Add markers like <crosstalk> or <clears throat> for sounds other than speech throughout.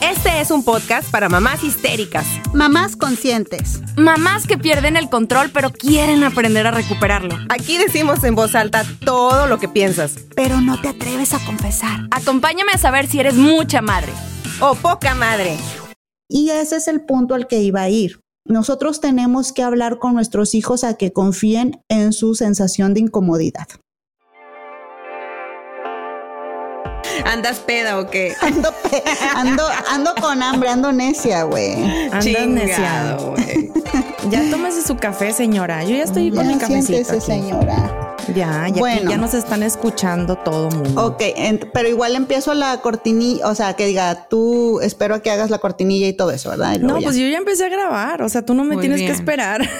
Este es un podcast para mamás histéricas, Mamás conscientes. Mamás que pierden el control pero quieren aprender a recuperarlo. Aquí decimos en voz alta todo lo que piensas. Pero no te atreves a confesar. Acompáñame a saber si eres mucha madre. O poca madre. Y ese es el punto al que iba a ir. Nosotros tenemos que hablar con nuestros hijos a que confíen en su sensación de incomodidad. ¿Andas peda o qué? <laughs> Ando, pe- ando, ando con hambre, ando necia, güey. Andas Chingado, necia. güey. Ya tómese su café, señora. Yo ya estoy con mi cafecito siéntese, aquí. señora. Ya, ya, Bueno. ya nos están escuchando todo mundo. Ok, pero igual empiezo la cortinilla, o sea, que diga, tú espero a que hagas la cortinilla y todo eso, ¿verdad? No, ya. pues yo ya empecé a grabar. O sea, tú no me Muy tienes bien. que esperar. <laughs>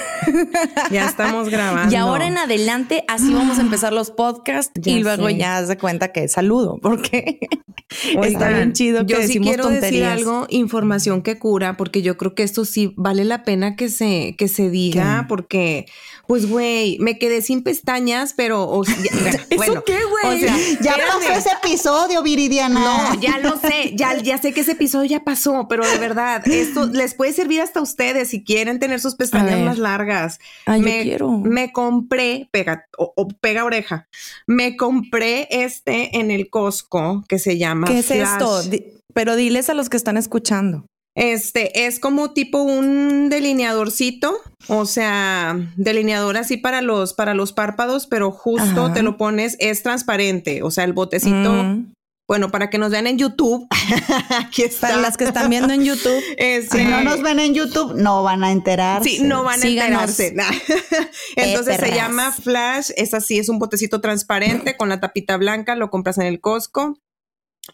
Ya estamos grabando. Y ahora en adelante así vamos a empezar los podcasts Ya y luego sé. ya. de cuenta que saludo, porque <laughs> está bien chido que yo sí quiero tonterías. decir algo, información que cura, porque yo creo que esto sí vale la pena que se, que se diga, ¿Qué? porque, pues, güey, me quedé sin pestañas, pero, o sea, ya- <laughs> bueno, qué, güey? o sea, ya espérame. pasó ese episodio, Viridiana. No, ya lo sé, ya, ya sé que ese episodio ya pasó, pero de verdad, esto <laughs> les puede servir hasta a ustedes si quieren tener sus pestañas más largas. Ay, yo me, quiero. me compré, pega, o, o pega oreja, me compré este en el Costco que se llama ¿Qué es Flash. esto? Di- Pero diles a los que están escuchando. Este es como tipo un delineadorcito, o sea, delineador así para los para los párpados, pero justo Ajá. te lo pones es transparente, o sea, el botecito, Mm. bueno, para que nos vean en YouTube. <laughs> aquí está. Para las que están viendo en YouTube, <laughs> Este, Si no nos ven en YouTube, no van a enterarse. Sí, no van a Síganos. enterarse. <laughs> Entonces se llama Flash, es así, es un botecito transparente con la tapita blanca, lo compras en el Costco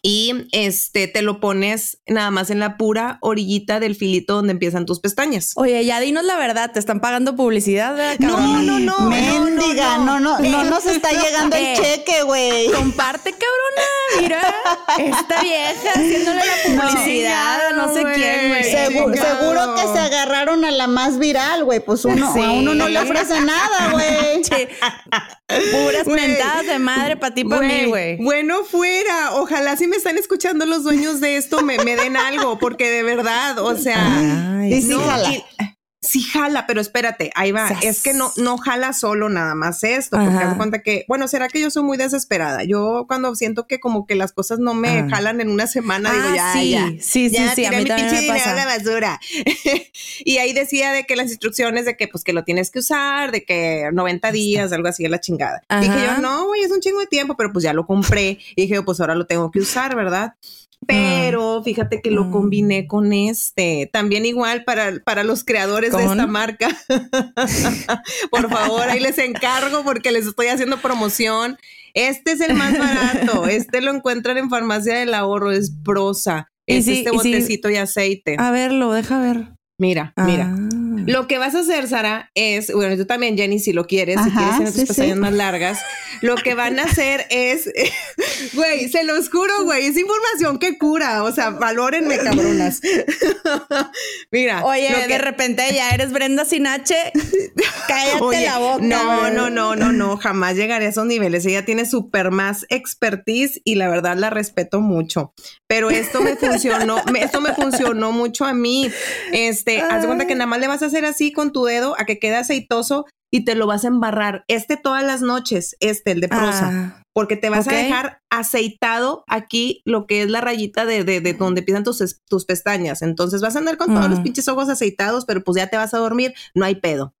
y este te lo pones nada más en la pura orillita del filito donde empiezan tus pestañas. Oye, ya dinos la verdad, te están pagando publicidad, ¿verdad, No, no, no. Mendiga, no, no, no, nos está llegando el cheque, güey. Comparte, cabrona. Mira, esta vieja haciéndole la publicidad a no sé quién, güey. Seguro que se agarraron a la más viral, güey. Pues uno, Sí. a uno no le ofrece nada, güey. <laughs> Puras mentadas de madre para ti, para mí, güey. Bueno, fuera. Ojalá si me están escuchando los dueños de esto me, me den algo, porque de verdad, o sea, Ay, Y sí jala. y- sí jala, pero espérate, ahí va. Sas. Es que no, no jala solo nada más esto, porque haz de cuenta que, bueno, será que yo soy muy desesperada. Yo cuando siento que como que las cosas no me Ah. jalan en una semana, digo, Ah, ya, sí. ya. Sí, sí, ya, sí, a tiré mí mi pinche dinero a la basura. <laughs> y ahí decía de que las instrucciones de que pues que lo tienes que usar, de que 90 días, algo así, a la chingada. Ajá. Dije yo, no, güey, es un chingo de tiempo, pero pues ya lo compré. Y dije, pues ahora lo tengo que usar, ¿verdad? Pero fíjate que lo Mm. combiné con este. También igual para, para los creadores de esta marca. <laughs> Por favor, ahí les encargo porque les estoy haciendo promoción. Este es el más barato. <laughs> Este lo encuentran en Farmacia del Ahorro. Es prosa. Y Es este y botecito y aceite. A verlo, deja ver. Mira, mira. Ah. Lo que vas a hacer, Sara, es, bueno, tú también, Jenny, si lo quieres, si quieres tener tus sí, pestañas sí. más largas, lo que van a hacer es, <laughs> güey, se los juro, güey, es información que cura, o sea, valórenme, cabronas. <laughs> Mira. Oye, que- de repente ya eres Brenda Sinache. <laughs> Cállate Oye, la boca. No, no, no, no, no, jamás llegaré a esos niveles. Ella tiene súper más expertise y la verdad la respeto mucho. Pero esto me funcionó, me- esto me funcionó mucho a mí. Este, haz de cuenta que nada más le vas a hacer así con tu dedo a que quede aceitoso y te lo vas a embarrar. Este todas las noches, este, el de prosa. Ah, Porque te vas a dejar aceitado aquí lo que es la rayita de, de, de donde empiezan tus, tus pestañas. Entonces vas a andar con todos los Mm. pinches ojos aceitados, pero pues ya te vas a dormir, no hay pedo.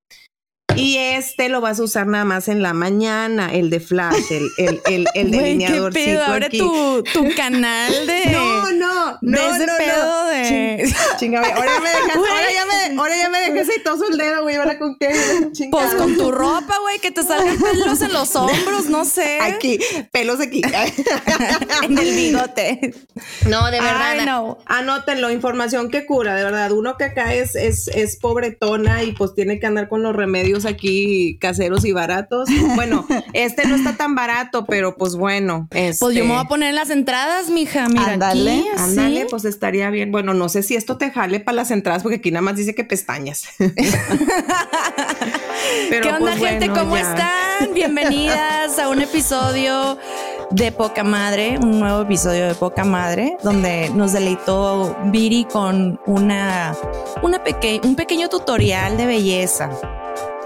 Y este lo vas a usar nada más en la mañana, el de flash, el, el, el, el <laughs> Güey, qué pedo. Abre tu, tu <laughs> canal de. No, no, no, de ese no, no. pedo de. Chinga, güey, ahora ya me dejas, ahora ya me, ahora ya me dejé aceitoso el dedo, güey, ahora con qué. <laughs> Pues con tu ropa, güey, que te salgan pelos en los hombros, no sé. Aquí, pelos aquí. En el bigote. No, de verdad. No. Anótenlo, información que cura, de verdad. Uno que acá es, es, es pobretona y pues tiene que andar con los remedios aquí caseros y baratos. Bueno, <laughs> este no está tan barato, pero pues bueno. Pues yo este, me voy a poner en las entradas, mija. Mira, Ándale, aquí. Ándale, pues estaría bien. Bueno, no sé si esto te jale para las entradas, porque aquí nada más dice que pestañas. <laughs> <laughs> Pero, ¿Qué onda, pues, gente? bueno, ¿Cómo ya. están? Bienvenidas a un episodio de Poca Madre, un nuevo episodio de Poca Madre, donde nos deleitó Viri con una, una peque- un pequeño tutorial de belleza.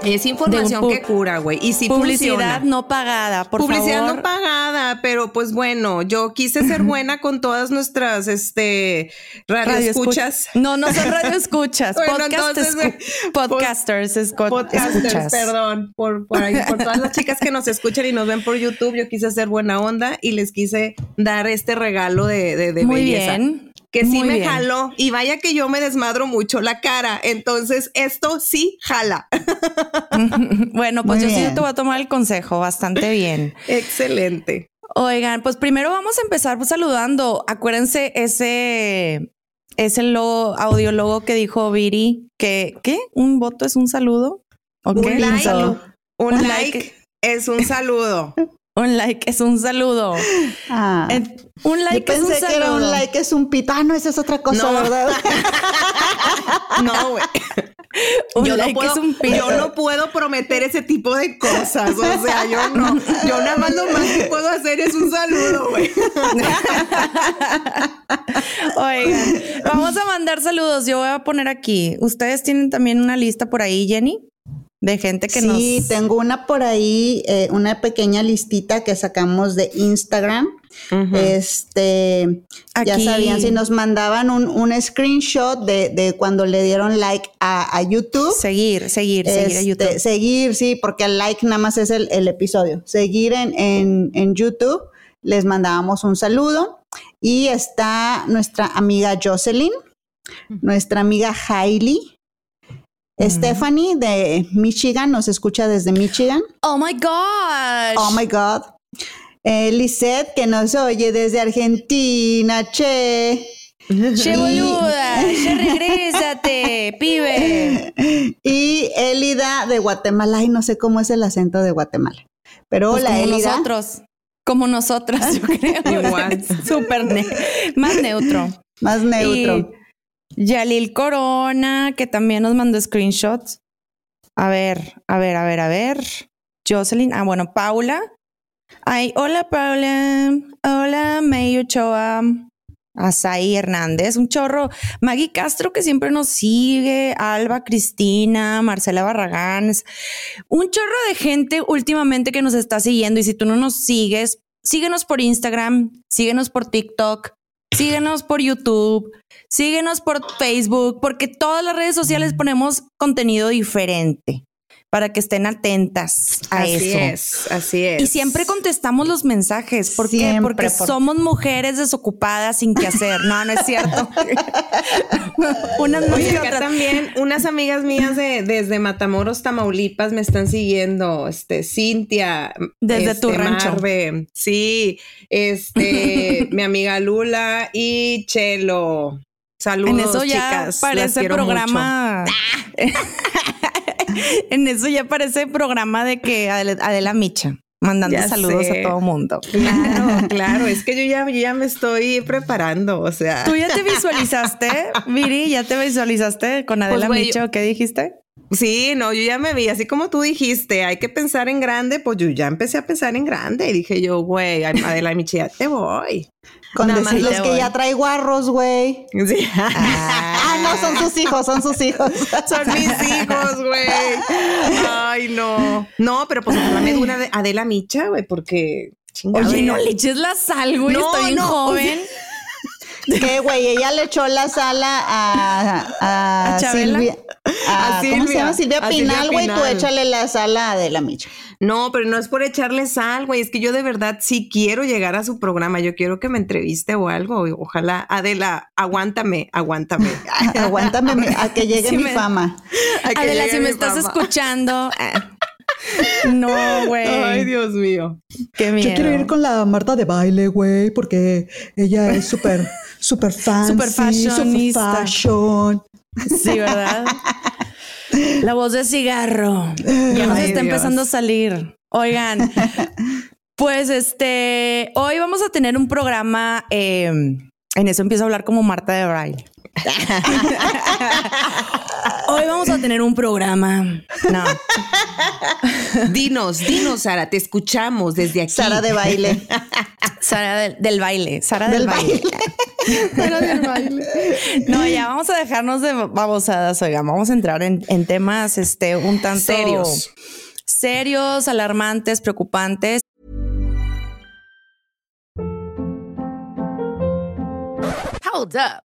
Es información que cura, güey. Y sí Publicidad funciona. no pagada, por Publicidad favor. no pagada, pero pues bueno, yo quise ser buena con todas nuestras este Radio radioescuchas. escuch- No, no son <laughs> radio escuchas. Bueno, podcast entonces, escu- güey, podcasters, escu- Podcasters, escuchas. perdón, por, por ahí, por todas las chicas que nos escuchan y nos ven por YouTube, yo quise hacer buena onda y les quise dar este regalo de, de, de Muy belleza. bien. Que sí muy me bien. jaló y vaya que yo me desmadro mucho la cara, entonces esto sí jala. <laughs> bueno, pues Muy yo sí te voy a tomar el consejo bastante bien. <laughs> Excelente. Oigan, pues primero vamos a empezar pues, saludando. Acuérdense ese, ese logo, audiólogo que dijo Viri, que, ¿qué? ¿Un voto es un saludo? ¿O Un like, un, Un like, like. es un saludo. <laughs> Un like es un saludo. Ah. Eh, un Yo like es un pensé que era un saludo. like es un pito. Ah, no, esa es otra cosa, No. ¿verdad? <laughs> No, güey. <laughs> Un yo, like no puedo, es un pito. yo no puedo prometer ese tipo de cosas. O sea, yo no. Yo nada más lo más que puedo hacer es un saludo, güey. <laughs> Oigan, vamos a mandar saludos. Yo voy a poner aquí. Ustedes tienen también una lista por ahí, Jenny, de gente que sí, nos. tengo una por ahí, eh, una pequeña listita que sacamos de Instagram. Este, ya sabían, si nos mandaban un, un screenshot de, de cuando le dieron like a, a YouTube. Seguir, seguir, seguir a Este, YouTube. Seguir, sí, porque el like nada más es el, el episodio. Seguir en, en, en YouTube, les mandábamos un saludo. Y está nuestra amiga Jocelyn, nuestra amiga Hailey, Stephanie de Michigan, nos escucha desde Michigan. Oh my gosh. Oh my God. Eh, Lisette, que nos oye desde Argentina, che. Che boluda, che regrésate, <laughs> pibe. Y Elida de Guatemala. Ay, no sé cómo es el acento de Guatemala. Pero Pues hola, como Elida. nosotros. Como nosotras, yo creo. <laughs> Igual. Súper ne- más neutro. Más neutro. Y Yalil Corona, que también nos mandó screenshots. A ver, a ver, a ver, a ver. Jocelyn, ah, bueno, Paula. Ay, hola Paula. Hola May Ochoa. Asaí Hernández, un chorro. Maggie Castro, que siempre nos sigue. Alba Cristina, Marcela Barragán. Un chorro de gente últimamente que nos está siguiendo. Y si tú no nos sigues, síguenos por Instagram, síguenos por TikTok, síguenos por YouTube, síguenos por Facebook, porque todas las redes sociales ponemos contenido diferente para que estén atentas a así eso. es, así es. Y siempre contestamos los mensajes. ¿Por qué? Porque por- somos mujeres desocupadas sin qué hacer. No, no es cierto. <laughs> Unas Oye, acá también unas amigas mías de, desde Matamoros, Tamaulipas, me están siguiendo. Este, Cintia. Desde este, tu rancho. Marve, sí, este, <laughs> mi amiga Lula y Chelo. Saludos, En eso ya chicas. parece programa. <laughs> <laughs> en eso ya parece programa de que Adela, Adela Micha mandando Ya saludos sé. a todo mundo. Claro, <laughs> claro. Es que yo ya, yo ya me estoy preparando. O sea, ¿Tú ya te visualizaste, Viri? ¿Ya te visualizaste con Adela güey, Micha o qué dijiste? Sí, no, yo ya me vi, así como tú dijiste, hay que pensar en grande, pues yo ya empecé a pensar en grande y dije yo, güey, Adela Michi, ya te voy. Con Nada más decirles que voy. ya trae guarros, güey. Sí. Ah, <laughs> no, son sus hijos, son sus hijos. <laughs> Son mis hijos, güey. Ay, no. No, pero pues ojalá me dura Adela Micha, güey, porque chingada. Oye, no le eches la sal, güey. No, Estoy bien no, joven. ¿Qué, güey? Ella le echó la sala a, a, ¿A Chabela? Silvia. a- A ¿Cómo se llama? Silvia a Pinal, güey. Tú échale la sala de la Micha. No, pero no es por echarle sal, güey. Es que yo de verdad sí quiero llegar a su programa. Yo quiero que me entreviste o algo. Ojalá, Adela, aguántame, aguántame. <laughs> Aguántame a que llegue mi me- fama. A que Adela, si me estás fama. escuchando. <laughs> No, güey. Ay, Dios mío. Qué miedo. Yo quiero ir con la Marta de baile, güey, porque ella es súper, <laughs> súper fancy, Súper fashionista. fashion. Sí, ¿verdad? <laughs> La voz de cigarro. Ya nos Ay, está Dios. empezando a salir. Oigan, <laughs> pues este, hoy vamos a tener un programa. eh, en eso empiezo a hablar como Marta de Braille. Hoy vamos a tener un programa. No. <laughs> Dinos, dinos, Sara, te escuchamos desde aquí. Sara de baile. <laughs> Sara del, del baile. Sara del, baile. <laughs> Sara del baile. No, ya vamos a dejarnos de babosadas, oigan. Vamos a entrar en, en temas este, un tanto Serios. serios, alarmantes, preocupantes. Hold up.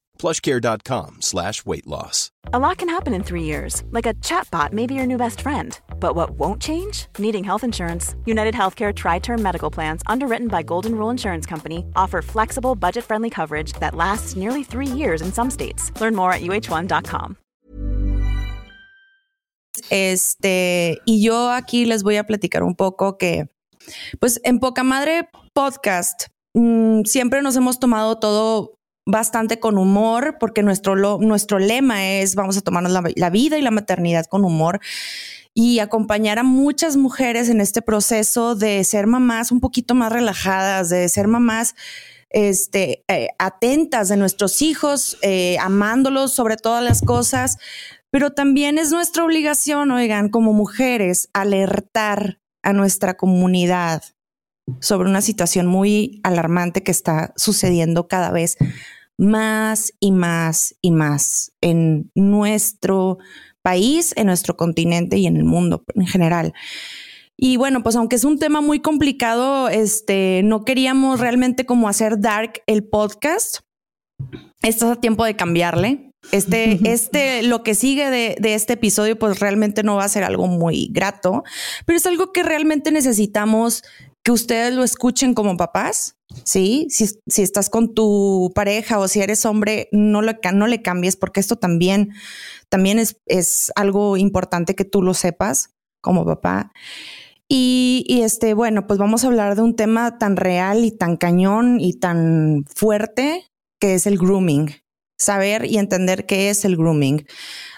plushcare.com slash weight loss. A lot can happen in three years, like a chatbot may be your new best friend. But what won't change? Needing health insurance. United Healthcare Tri Term Medical Plans, underwritten by Golden Rule Insurance Company, offer flexible, budget friendly coverage that lasts nearly three years in some states. Learn more at uh1.com. Este, y yo aquí les voy a platicar un poco que, pues en Poca Madre Podcast, mm, siempre nos hemos tomado todo bastante con humor, porque nuestro, nuestro lema es vamos a tomarnos la, la vida y la maternidad con humor. Y acompañar a muchas mujeres en este proceso de ser mamás un poquito más relajadas, de ser mamás este, eh, atentas de nuestros hijos, eh, amándolos sobre todas las cosas, pero también es nuestra obligación, oigan, como mujeres, alertar a nuestra comunidad sobre una situación muy alarmante que está sucediendo cada vez más y más y más en nuestro país, en nuestro continente y en el mundo en general. Y bueno, pues aunque es un tema muy complicado, este, no queríamos realmente como hacer dark el podcast. Estás a tiempo de cambiarle. Este, <laughs> este, lo que sigue de, de este episodio, pues realmente no va a ser algo muy grato, pero es algo que realmente necesitamos que ustedes lo escuchen como papás. Sí, si, si estás con tu pareja o si eres hombre, no, lo, no le cambies porque esto también, también es, es algo importante que tú lo sepas como papá. Y, y este, bueno, pues vamos a hablar de un tema tan real y tan cañón y tan fuerte que es el grooming. Saber y entender qué es el grooming.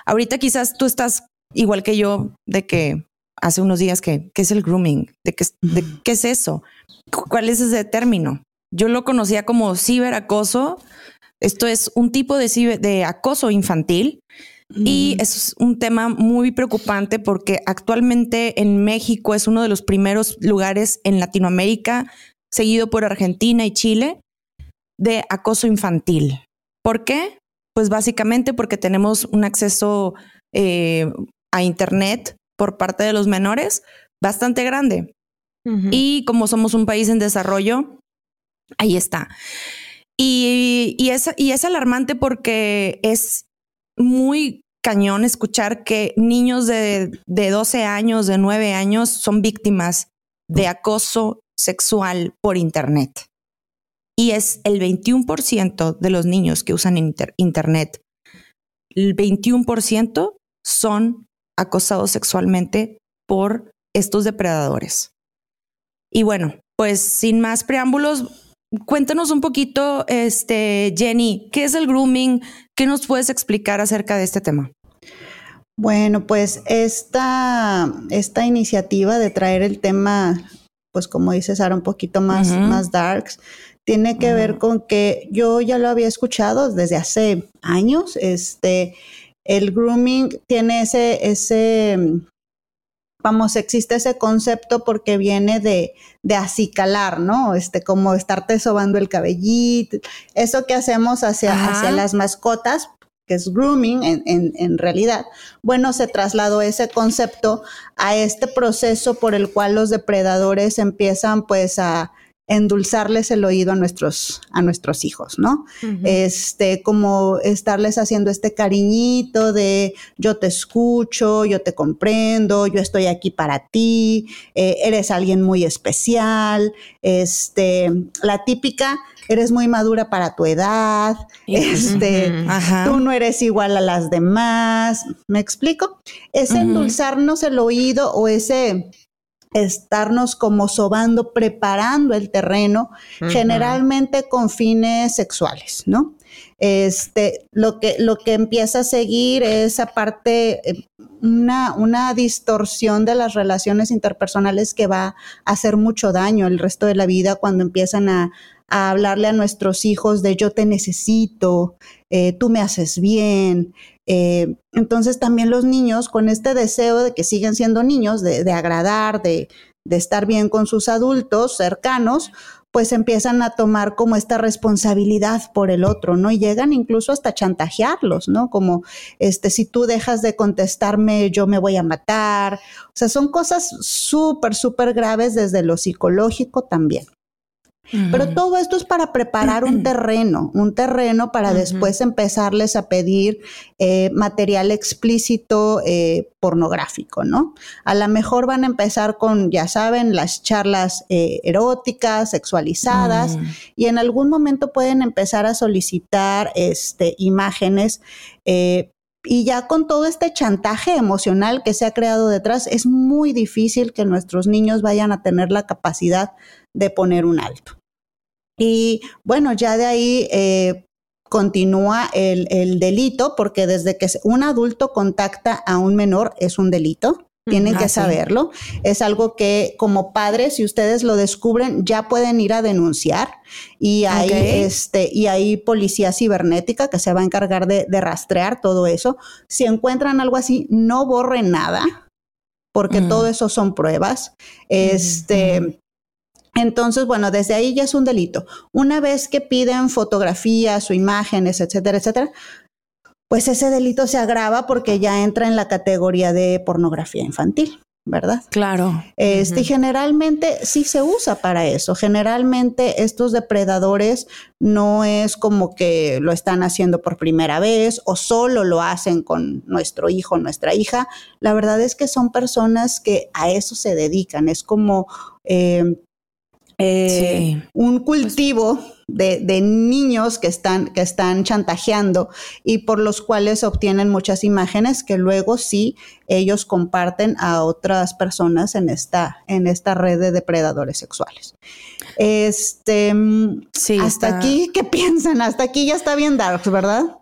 Ahorita quizás tú estás igual que yo de que hace unos días que qué es el grooming, de qué, de qué es eso, Cu- cuál es ese término. Yo lo conocía como ciberacoso. Esto es un tipo de, ciber- de acoso infantil y es un tema muy preocupante porque actualmente en México es uno de los primeros lugares en Latinoamérica, seguido por Argentina y Chile, de acoso infantil. ¿Por qué? Pues básicamente porque tenemos un acceso eh, a Internet por parte de los menores bastante grande. Y como somos un país en desarrollo, ahí está. Y, y es, y es alarmante porque es muy cañón escuchar que niños de, de 12 años, de 9 años, son víctimas de acoso sexual por Internet. Y es el 21% de los niños que usan inter- Internet. El 21% son acosados sexualmente por estos depredadores. Y bueno, pues sin más preámbulos, cuéntanos un poquito, este, Jenny, ¿qué es el grooming? ¿Qué nos puedes explicar acerca de este tema? Bueno, pues esta, esta iniciativa de traer el tema, pues como dices, Sara, un poquito más, más darks, tiene que ver con que yo ya lo había escuchado desde hace años. Este, el grooming tiene ese, ese, vamos, existe ese concepto porque viene de, de acicalar, ¿no? Este, como estarte sobando el cabellito, eso que hacemos hacia, Ajá. hacia las mascotas, que es grooming en, en, en, realidad, bueno, se trasladó ese concepto a este proceso por el cual los depredadores empiezan pues a endulzarles el oído a nuestros, a nuestros hijos, ¿no? Este, como estarles haciendo este cariñito de yo te escucho, yo te comprendo, yo estoy aquí para ti, eh, eres alguien muy especial, este, la típica, eres muy madura para tu edad, este, tú no eres igual a las demás, ¿me explico? Ese endulzarnos el oído o ese estarnos como sobando, preparando el terreno, generalmente con fines sexuales, ¿no? Este, lo que, lo que empieza a seguir es aparte eh, una, una distorsión de las relaciones interpersonales que va a hacer mucho daño el resto de la vida cuando empiezan a, a hablarle a nuestros hijos de yo te necesito, eh, tú me haces bien. Eh, entonces también los niños con este deseo de que siguen siendo niños, de, agradar, de, de estar bien con sus adultos cercanos, pues empiezan a tomar como esta responsabilidad por el otro, ¿no? Y llegan incluso hasta chantajearlos, ¿no? Como, este, si tú dejas de contestarme, yo me voy a matar. O sea, son cosas súper, súper graves desde lo psicológico también. Pero todo esto es para preparar un <clears throat> terreno, un terreno para después empezarles a pedir eh, material explícito eh, pornográfico, ¿no? A lo mejor van a empezar con, ya saben, las charlas eh, eróticas, sexualizadas, mm. y en algún momento pueden empezar a solicitar este, imágenes y ya con todo este chantaje emocional que se ha creado detrás, es muy difícil que nuestros niños vayan a tener la capacidad de poner un alto. Y bueno, ya de ahí eh, continúa el, el, delito, porque desde que un adulto contacta a un menor es un delito. Tienen que saberlo. Es algo que como padres, si ustedes lo descubren, ya pueden ir a denunciar. Y hay, este, y hay policía cibernética que se va a encargar de, de, rastrear todo eso. Si encuentran algo así, no borren nada, porque todo eso son pruebas. Este, entonces, bueno, desde ahí ya es un delito. Una vez que piden fotografías o imágenes, etcétera, etcétera, pues ese delito se agrava porque ya entra en la categoría de pornografía infantil, ¿verdad? Claro. Este, generalmente sí se usa para eso. Generalmente estos depredadores no es como que lo están haciendo por primera vez o solo lo hacen con nuestro hijo, nuestra hija. La verdad es que son personas que a eso se dedican. Es como eh, eh, un cultivo de, niños que están, que están chantajeando y por los cuales obtienen muchas imágenes que luego sí ellos comparten a otras personas en esta, en esta red de depredadores sexuales. Este, sí, hasta aquí, ¿qué piensan? Hasta aquí ya está bien dark, ¿verdad?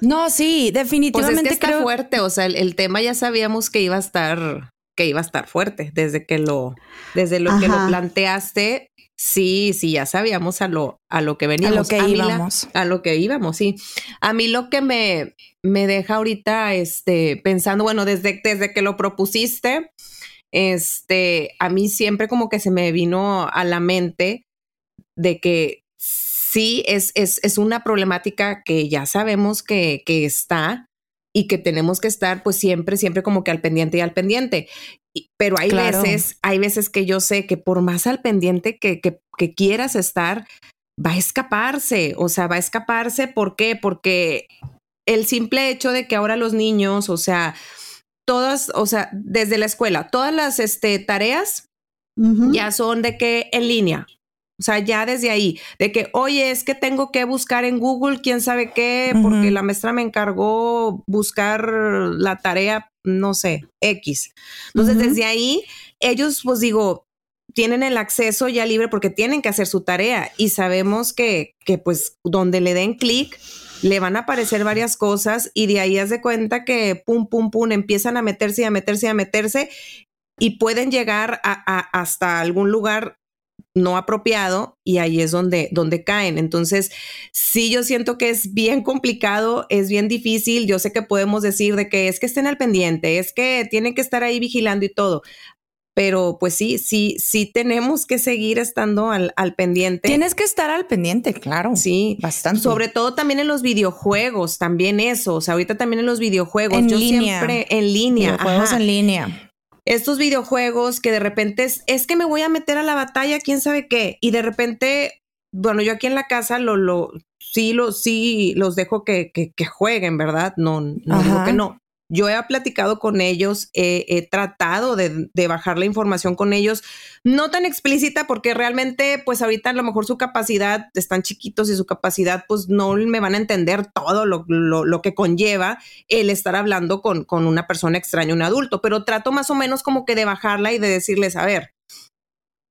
No, sí, definitivamente pues es que está fuerte, o sea, el, tema ya sabíamos que iba a estar que iba a estar fuerte desde que lo desde lo que lo planteaste Sí, sí, ya sabíamos a lo, a lo que veníamos. A lo que íbamos. a lo que íbamos, sí. A mí lo que me, me deja ahorita este, pensando, bueno, desde, desde que lo propusiste, este, a mí siempre como que se me vino a la mente de que sí es, es, es una problemática que ya sabemos que, que está, y que tenemos que estar pues siempre, siempre como que al pendiente y al pendiente pero hay veces, hay veces que yo sé que por más al pendiente que, que, que, quieras estar, va a escaparse, o sea, va a escaparse, ¿por qué? Porque el simple hecho de que ahora los niños, o sea, todas, o sea, desde la escuela, todas las este, tareas ya son de que en línea, o sea, ya desde ahí, de que, oye, es que tengo que buscar en Google quién sabe qué, porque la maestra me encargó buscar la tarea, no sé, X. Entonces, desde ahí, ellos, pues digo, tienen el acceso ya libre porque tienen que hacer su tarea y sabemos que, que pues, donde le den clic, le van a aparecer varias cosas y de ahí haz de cuenta que pum, pum, pum, empiezan a meterse y a meterse y a meterse y pueden llegar a, hasta algún lugar no apropiado y ahí es donde, donde caen. Entonces, sí, yo siento que es bien complicado, es bien difícil. Yo sé que podemos decir de que es que estén al pendiente, es que tienen que estar ahí vigilando y todo. pero pues sí, sí, sí tenemos que seguir estando al, al pendiente. Tienes que estar al pendiente, claro. Sí, bastante. Sobre todo también en los videojuegos, también eso. O sea, ahorita también en los videojuegos. En Yo línea. siempre en línea. Juegos ajá. en línea. Estos videojuegos que de repente es, es que me voy a meter a la batalla, quién sabe qué. Y de repente, bueno, yo aquí en la casa lo, lo, sí, lo, sí los dejo que, que, que jueguen, ¿verdad? No, no digo que no. Yo he platicado con ellos, he tratado de, bajar la información con ellos, no tan explícita porque realmente pues ahorita a lo mejor su capacidad, están chiquitos y su capacidad pues no me van a entender todo lo que conlleva el estar hablando con, con una persona extraña, un adulto, pero trato más o menos como que de bajarla y de decirles, a ver,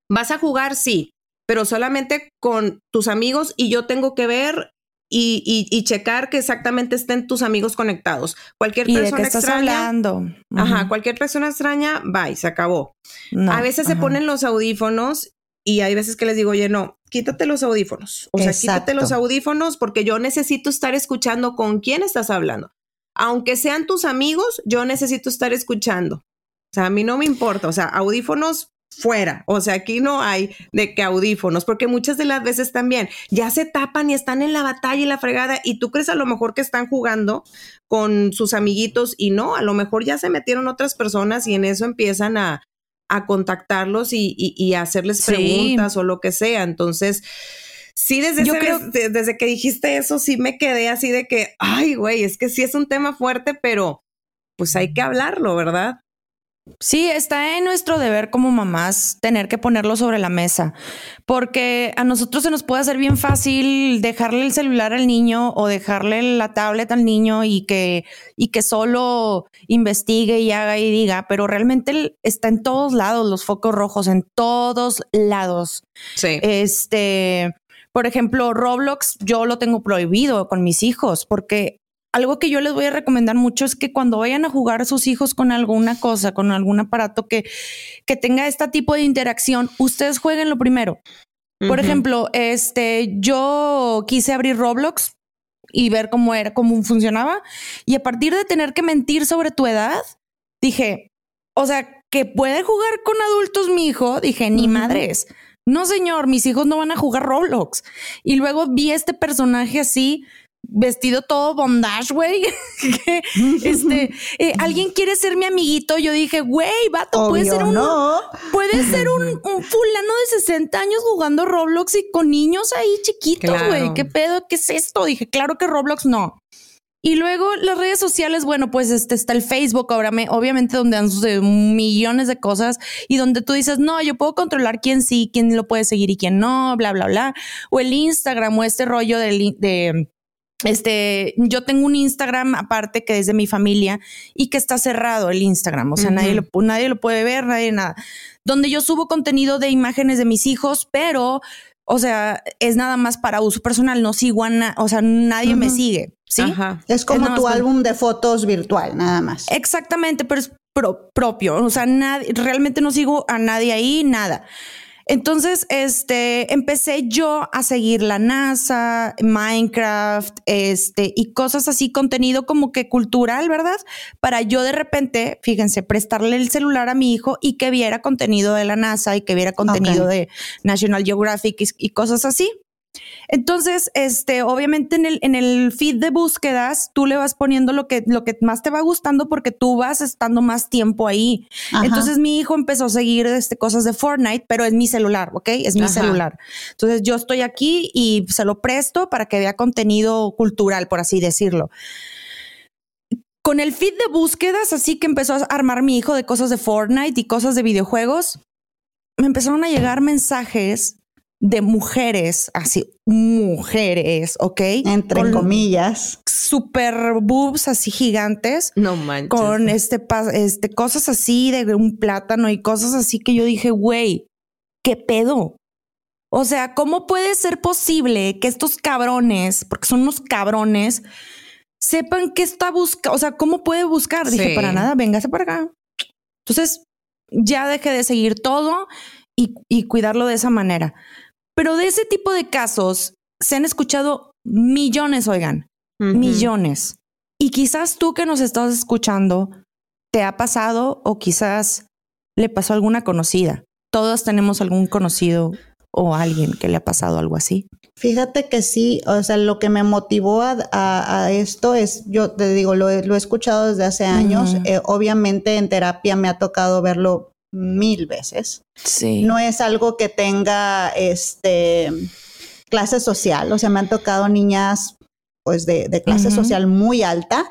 vas a jugar, sí, pero solamente con tus amigos y yo tengo que ver y, y, y checar que exactamente estén tus amigos conectados. Cualquier ¿Y de persona qué estás extraña. hablando? Ajá, cualquier persona extraña, bye, se acabó. No, a veces se ponen los audífonos y hay veces que les digo, oye, no, quítate los audífonos. O sea, quítate los audífonos porque yo necesito estar escuchando con quién estás hablando. Aunque sean tus amigos, yo necesito estar escuchando. O sea, a mí no me importa. O sea, audífonos fuera. O sea, aquí no hay de que audífonos, porque muchas de las veces también ya se tapan y están en la batalla y la fregada y tú crees a lo mejor que están jugando con sus amiguitos y no, a lo mejor ya se metieron otras personas y en eso empiezan a, a contactarlos y, y- hacerles Sí. preguntas o lo que sea. Entonces, sí, desde, Yo creo- desde que dijiste eso, sí me quedé así de que, ay, güey, es que sí es un tema fuerte, pero pues hay que hablarlo, ¿verdad? Sí, está en nuestro deber como mamás tener que ponerlo sobre la mesa, porque a nosotros se nos puede hacer bien fácil dejarle el celular al niño o dejarle la tablet al niño y que, y que solo investigue y haga y diga, pero realmente está en todos lados los focos rojos, en todos lados. Sí. Este, por ejemplo, Roblox yo lo tengo prohibido con mis hijos porque algo que yo les voy a recomendar mucho es que cuando vayan a jugar a sus hijos con alguna cosa, con algún aparato que, que tenga este tipo de interacción, ustedes jueguen lo primero. Por ejemplo, este, yo quise abrir Roblox y ver cómo era, cómo funcionaba. Y a partir de tener que mentir sobre tu edad, dije, o sea, que puede jugar con adultos mi hijo, dije, ni madres. No, señor, mis hijos no van a jugar Roblox. Y luego vi este personaje así, vestido todo bondage, güey. <laughs> que, este, eh, alguien quiere ser mi amiguito. Yo dije, güey, vato, puede ser un, no. Puede <laughs> ser un, un fulano de 60 años jugando Roblox y con niños ahí chiquitos, Claro. güey. ¿Qué pedo? ¿Qué es esto? Dije, claro que Roblox no. Y luego las redes sociales, bueno, pues este está el Facebook, obviamente, obviamente donde han sucedido millones de cosas y donde tú dices, no, yo puedo controlar quién sí, quién lo puede seguir y quién no, bla, bla, bla. O el Instagram o este rollo del- de, este, yo tengo un Instagram aparte que es de mi familia y que está cerrado el Instagram, o sea, nadie, lo, nadie lo puede ver, nadie nada. Donde yo subo contenido de imágenes de mis hijos, pero, o sea, es nada más para uso personal, no sigo a na- o sea, nadie me sigue, ¿sí? Ajá. Es como tu álbum de fotos virtual, nada más. Exactamente, pero es pro- propio. O sea, nadie, realmente no sigo a nadie ahí, nada. Entonces, este, empecé yo a seguir la NASA, Minecraft, este, y cosas así, contenido como que cultural, ¿verdad? Para yo de repente, fíjense, prestarle el celular a mi hijo y que viera contenido de la NASA y que viera contenido de National Geographic y, y cosas así. Entonces, este, obviamente en el, en el feed de búsquedas, tú le vas poniendo lo que, lo que más te va gustando porque tú vas estando más tiempo ahí. Ajá. Entonces mi hijo empezó a seguir este, cosas de Fortnite, pero es mi celular, ¿ok? Es mi Ajá. celular. Entonces yo estoy aquí y se lo presto para que vea contenido cultural, por así decirlo. Con el feed de búsquedas, así que empezó a armar mi hijo de cosas de Fortnite y cosas de videojuegos, me empezaron a llegar mensajes de mujeres, así, mujeres, ¿ok? Entre Con comillas. super boobs así gigantes No manches. con este, este cosas así de un plátano y cosas así que yo dije, güey, ¿qué pedo? O sea, ¿cómo puede ser posible que estos cabrones, porque son unos cabrones, sepan que está buscando? O sea, ¿cómo puede buscar? Dije, Sí. para nada, véngase para acá. Entonces, ya dejé de seguir todo y, y cuidarlo de esa manera. Pero de ese tipo de casos se han escuchado millones, oigan millones. Y quizás tú que nos estás escuchando, te ha pasado o quizás le pasó a alguna conocida. Todos tenemos algún conocido o alguien que le ha pasado algo así. Fíjate que sí, o sea, lo que me motivó a, a- a esto es, yo te digo, lo, he- lo he escuchado desde hace años, eh, obviamente en terapia me ha tocado verlo mil veces. Sí. No es algo que tenga este clase social, o sea, me han tocado niñas pues de, de clase social muy alta,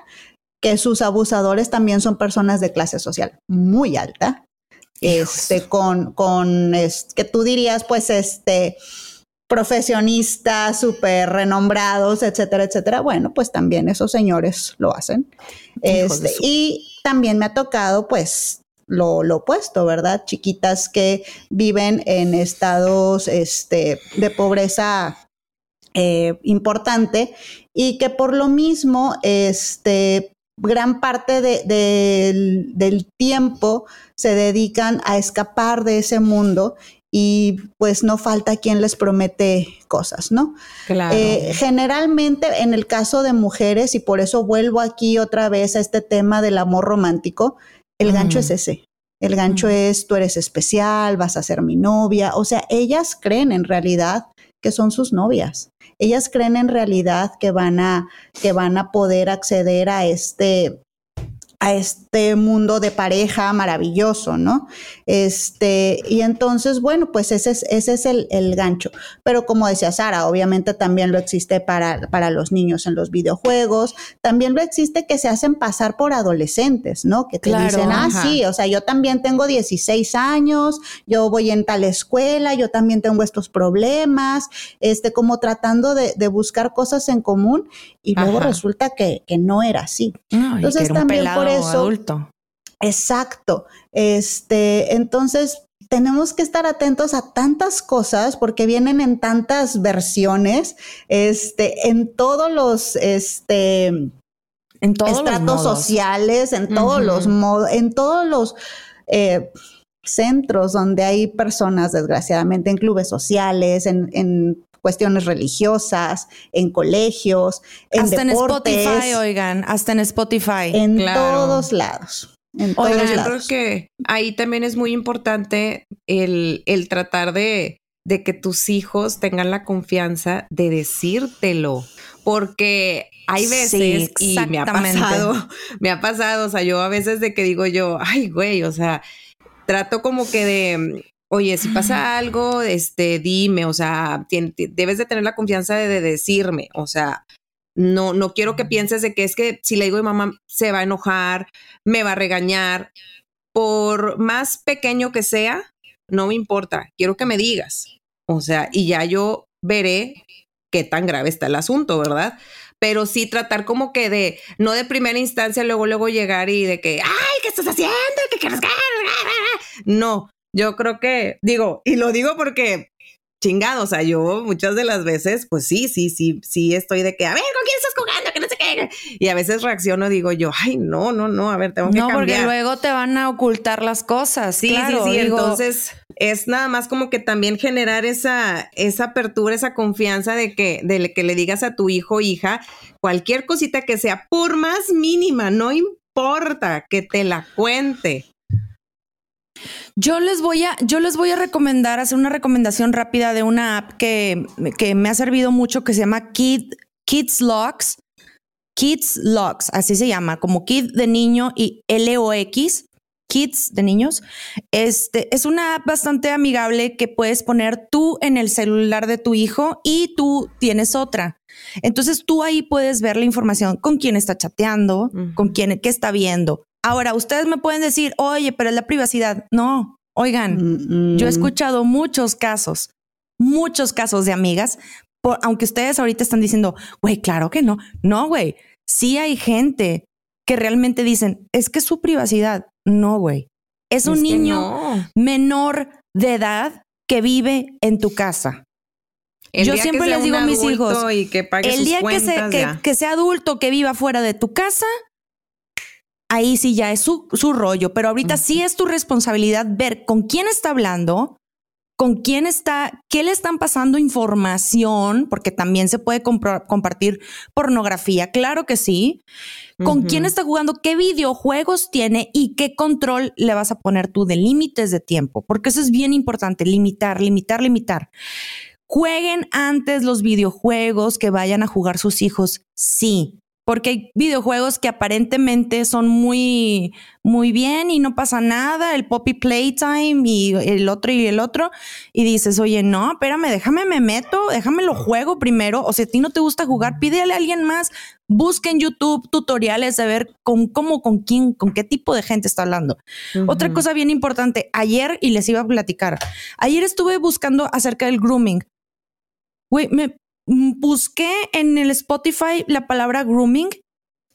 que sus abusadores también son personas de clase social muy alta. Este, con, con, es- que tú dirías, pues, este, profesionistas súper renombrados, etcétera, etcétera. Bueno, pues también esos señores lo hacen. Este, y también me ha tocado, pues, lo, lo opuesto, ¿verdad? Chiquitas que viven en estados este, de pobreza eh, importante y que por lo mismo, este, gran parte de- del- del tiempo se dedican a escapar de ese mundo y pues no falta quien les promete cosas, ¿no? Claro. Eh, generalmente en el caso de mujeres, y por eso vuelvo aquí otra vez a este tema del amor romántico, el gancho es ese. El gancho es tú eres especial, vas a ser mi novia. O sea, ellas creen en realidad que son sus novias. Ellas creen en realidad que van a, que van a poder acceder a este, a este mundo de pareja maravilloso, ¿no? Este, y entonces, bueno, pues ese es, ese es el, el gancho. Pero como decía Sara, obviamente también lo existe para, para los niños en los videojuegos, también lo existe que se hacen pasar por adolescentes, ¿no? Que te Claro, dicen, ah, ajá. sí, o sea, yo también tengo 16 años, yo voy en tal escuela, yo también tengo estos problemas, este, como tratando de, de buscar cosas en común y luego Ajá. resulta que, que no era así. No, Entonces, también por eso- adulto. Exacto. Este, entonces tenemos que estar atentos a tantas cosas porque vienen en tantas versiones, este, en todos los, este, En todos los estratos modos. sociales, en todos los modos, en todos los eh, centros donde hay personas, desgraciadamente, en clubes sociales, en, en cuestiones religiosas, en colegios, en hasta deportes, en Spotify, oigan, hasta en Spotify. en Claro. todos lados. En todos Oigan, Pero yo lados. creo que ahí también es muy importante el, el tratar de, de que tus hijos tengan la confianza de decírtelo, porque hay Sí, veces y me ha pasado, <laughs> me ha pasado, o sea, yo a veces de que digo yo, ay, güey, o sea, trato como que de, oye, si pasa algo, este, dime, o sea, tien- debes de tener la confianza de, de decirme, o sea, no, no quiero que pienses de que es que si le digo a mi mamá se va a enojar, me va a regañar, por más pequeño que sea, no me importa, quiero que me digas, o sea, y ya yo veré qué tan grave está el asunto, ¿verdad? Pero sí tratar como que de, no de primera instancia, luego, luego llegar y de que, ay, ¿qué estás haciendo? ¿Qué quieres No, yo creo que, digo, y lo digo porque, chingado, o sea, yo muchas de las veces, pues sí, sí, sí, sí estoy de que, a ver, ¿con quién estás jugando? Que no sé qué. Y a veces reacciono, digo yo, ay, no, no, no, a ver, tengo que no, porque cambiar. luego te van a ocultar las cosas. Sí, claro, sí, sí. digo, Entonces, es nada más como que también generar esa, esa apertura, esa confianza de que, de que le digas a tu hijo o hija cualquier cosita que sea, por más mínima, no importa que te la cuente. Yo les voy a, yo les voy a recomendar, hacer una recomendación rápida de una app que, que me ha servido mucho que se llama Kid, Kids Locks. Kids Locks, así se llama, como Kid de niño y L-O-X, Kids de niños. Este es una app bastante amigable que puedes poner tú en el celular de tu hijo y tú tienes otra. Entonces tú ahí puedes ver la información con quién está chateando, con quién, qué está viendo. Ahora, ustedes me pueden decir, oye, pero es la privacidad. No, oigan, Mm, yo he escuchado muchos casos, muchos casos de amigas, por- aunque ustedes ahorita están diciendo, güey, claro que no. No, güey, sí hay gente que realmente dicen, es que es su privacidad. No, güey. Es un Es niño no. menor de edad que vive en tu casa. El Yo siempre les digo a mis hijos, y que pague El sus día que, se- que- que sea adulto, que viva fuera de tu casa, ahí sí ya es su, su rollo. Pero ahorita sí es tu responsabilidad ver con quién está hablando, con quién está, qué le están pasando información, porque también se puede compartir pornografía, claro que sí. Con quién está jugando, qué videojuegos tiene y qué control le vas a poner tú de límites de tiempo, porque eso es bien importante, limitar, limitar, limitar. Jueguen antes los videojuegos que vayan a jugar sus hijos, sí. Porque hay videojuegos que aparentemente son muy, muy bien y no pasa nada, el Poppy Playtime y el otro y el otro, y dices, oye, no, espérame, déjame, me meto, déjame lo juego primero, o si a ti no te gusta jugar, pídele a alguien más, busca en YouTube tutoriales de ver con cómo, con quién, con qué tipo de gente está hablando. Otra cosa bien importante, ayer, y les iba a platicar, ayer estuve buscando acerca del grooming. Güey, me busqué en el Spotify la palabra grooming,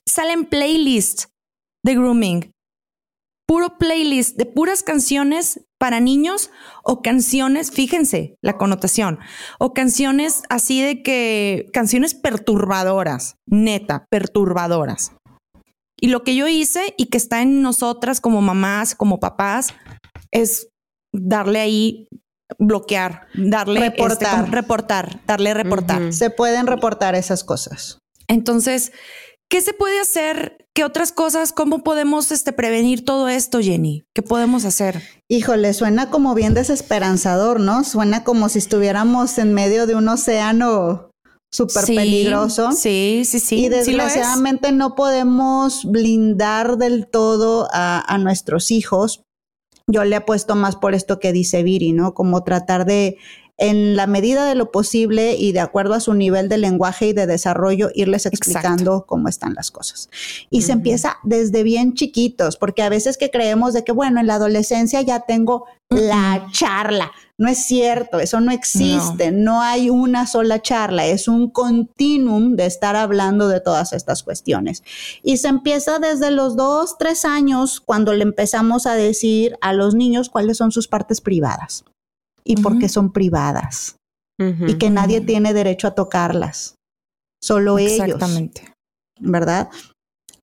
salen playlists de grooming. Puro playlist de puras canciones para niños o canciones, fíjense la connotación, o canciones así de que, canciones perturbadoras, neta, perturbadoras. Y lo que yo hice y que está en nosotras como mamás, como papás, es darle ahí, bloquear, darle este, Reportar. reportar, darle reportar. Se pueden reportar esas cosas. Entonces, ¿qué se puede hacer? ¿Qué otras cosas? ¿Cómo podemos este, prevenir todo esto, Jenny? ¿Qué podemos hacer? Híjole, suena como bien desesperanzador, ¿no? Suena como si estuviéramos en medio de un océano súper Sí, peligroso. Sí, sí, sí. y sí desgraciadamente no podemos blindar del todo a, a nuestros hijos. Yo le apuesto más por esto que dice Viri, ¿no? Como tratar de, en la medida de lo posible y de acuerdo a su nivel de lenguaje y de desarrollo, irles explicando cómo están las cosas. Y se empieza desde bien chiquitos, porque a veces que creemos de que, bueno, en la adolescencia ya tengo la charla. No es cierto, eso no existe, no. hay una sola charla, es un continuum de estar hablando de todas estas cuestiones. Y se empieza desde los dos, tres años, cuando le empezamos a decir a los niños cuáles son sus partes privadas y por qué son privadas y que nadie tiene derecho a tocarlas, solo ellos. Exactamente. ¿verdad?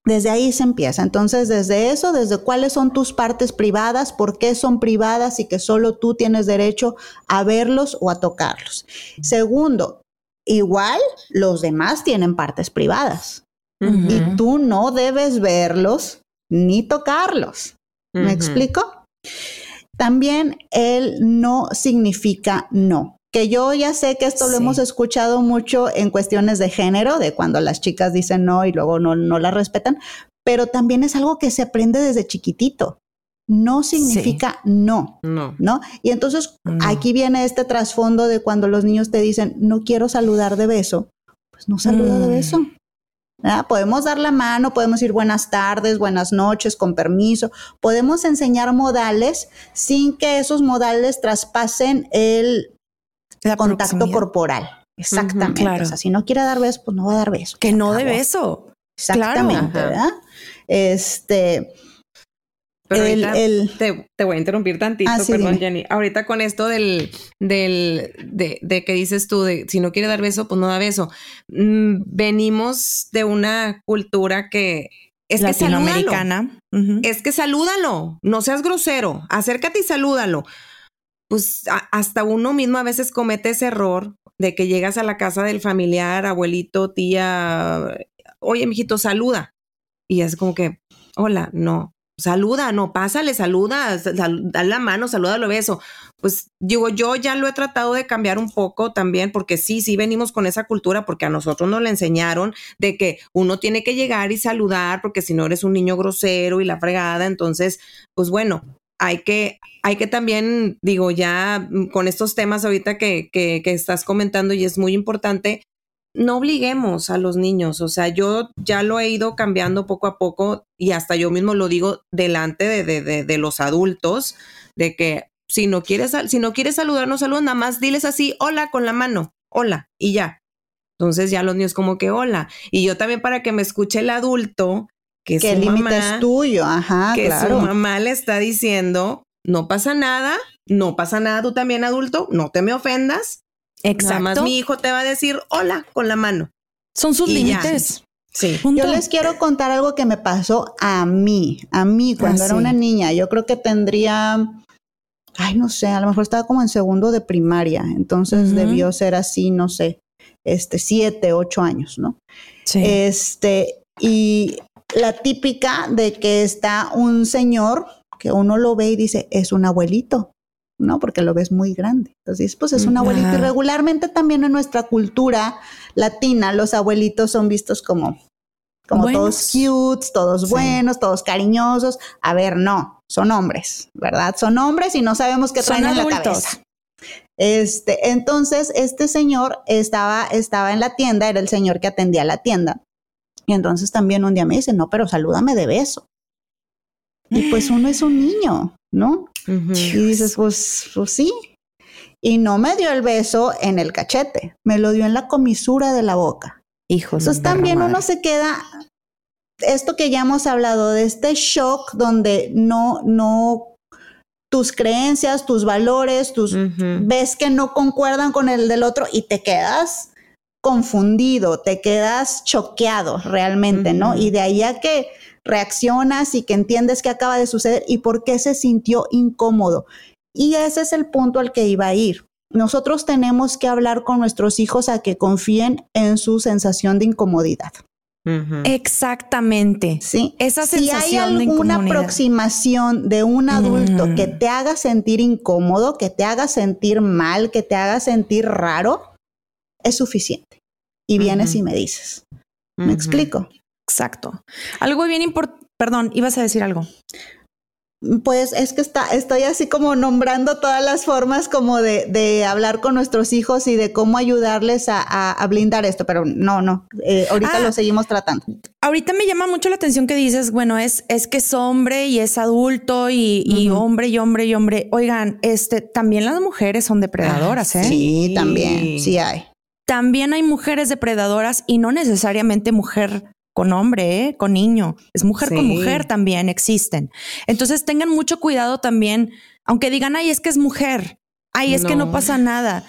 Desde ahí se empieza. Entonces, desde eso, desde cuáles son tus partes privadas, por qué son privadas y que solo tú tienes derecho a verlos o a tocarlos. Segundo, igual los demás tienen partes privadas y tú no debes verlos ni tocarlos. ¿Me explico? También el no significa no. Que yo ya sé que esto lo Sí. hemos escuchado mucho en cuestiones de género, de cuando las chicas dicen no y luego no, no la respetan, pero también es algo que se aprende desde chiquitito. No significa no, No. ¿no? Y entonces No. aquí viene este trasfondo de cuando los niños te dicen no quiero saludar de beso, pues no saluda de Mm. beso. ¿verdad? Podemos dar la mano, podemos ir buenas tardes, buenas noches, con permiso. Podemos enseñar modales sin que esos modales traspasen el La contacto proximidad. corporal. Exactamente. claro. O sea, si no quiere dar beso, pues no va a dar beso. Que no de beso. Exactamente, Claro. ¿verdad? Este, Pero el- ahorita el- te, te voy a interrumpir tantito, Ah, sí, perdón, dime. Jenny. Ahorita con esto del, del, de, de que dices tú, de si no quiere dar beso, pues no da beso. Mm, venimos de una cultura que es que salúdalo. Latinoamericana. Es que salúdalo, no seas grosero, acércate y salúdalo. Pues hasta uno mismo a veces comete ese error de que llegas a la casa del familiar, abuelito, tía, oye, mijito, saluda. Y es como que, hola, no, saluda, no, pásale, saluda, sal- dale la mano, salúdalo, beso. Pues digo, yo ya lo he tratado de cambiar un poco también, porque sí, sí venimos con esa cultura, porque a nosotros nos la enseñaron de que uno tiene que llegar y saludar, porque si no eres un niño grosero y la fregada, entonces, pues bueno, hay que, hay que también, digo, ya mm, con estos temas ahorita que, que, que estás comentando y es muy importante, no obliguemos a los niños. O sea, yo ya lo he ido cambiando poco a poco y hasta yo mismo lo digo delante de, de, de, los adultos, de que si no quieres, si no quieres saludar, no nada más diles así, hola con la mano, hola, y ya. Entonces ya los niños como que hola. Y yo también para que me escuche el adulto, que, que su el límite mamá- es tuyo, ajá, que claro. su mamá le está diciendo, no pasa nada, no pasa nada, tú también adulto, no te me ofendas. Nada más Exacto. mi hijo te va a decir hola con la mano. Son sus límites. Sí. Punto. Yo les quiero contar algo que me pasó a mí, a mí cuando Ah, era sí. una niña. Yo creo que tendría ay, no sé, a lo mejor estaba como en segundo de primaria, entonces debió ser así, no sé, este, siete, ocho años, ¿no? Sí. Este, y la típica de que está un señor que uno lo ve y dice, es un abuelito, ¿no? Porque lo ves muy grande. Entonces, pues es un abuelito. Y regularmente también en nuestra cultura latina, los abuelitos son vistos como, como todos cutes, todos buenos, todos cariñosos. A ver, no, son hombres, ¿verdad? Son hombres y no sabemos qué traen en la cabeza. Este, entonces, este señor estaba, estaba en la tienda, era el señor que atendía la tienda. Y entonces también un día me dice, no, pero salúdame de beso. Y pues uno es un niño, ¿no? Y dices, pues, pues sí. Y no me dio el beso en el cachete, me lo dio en la comisura de la boca. Hijos. Entonces también uno se queda, esto que ya hemos hablado, de este shock donde no, no, tus creencias, tus valores, tus, ves que no concuerdan con el del otro y te quedas confundido, te quedas choqueado realmente, ¿no? Y de ahí a que reaccionas y que entiendes qué acaba de suceder y por qué se sintió incómodo. Y ese es el punto al que iba a ir. Nosotros tenemos que hablar con nuestros hijos a que confíen en su sensación de incomodidad. Exactamente. Sí. Esa si hay sensación de alguna aproximación de un adulto que te haga sentir incómodo, que te haga sentir mal, que te haga sentir raro, es suficiente. Y vienes y me dices. ¿Me explico? Exacto. Algo bien importante. Perdón, ibas a decir algo. Pues es que está, estoy así como nombrando todas las formas como de, de hablar con nuestros hijos y de cómo ayudarles a, a- a blindar esto, pero no, no, eh, ahorita Ah. lo seguimos tratando. Ahorita me llama mucho la atención que dices, bueno, es, es que es hombre y es adulto y, y hombre y hombre y hombre. Oigan, este, también las mujeres son depredadoras, ¿eh? Sí, también, sí hay. También hay mujeres depredadoras y no necesariamente mujer con hombre, ¿eh? con niño. Es mujer con mujer también existen. Entonces tengan mucho cuidado también, aunque digan, ay, es que es mujer, ay, es que no pasa nada.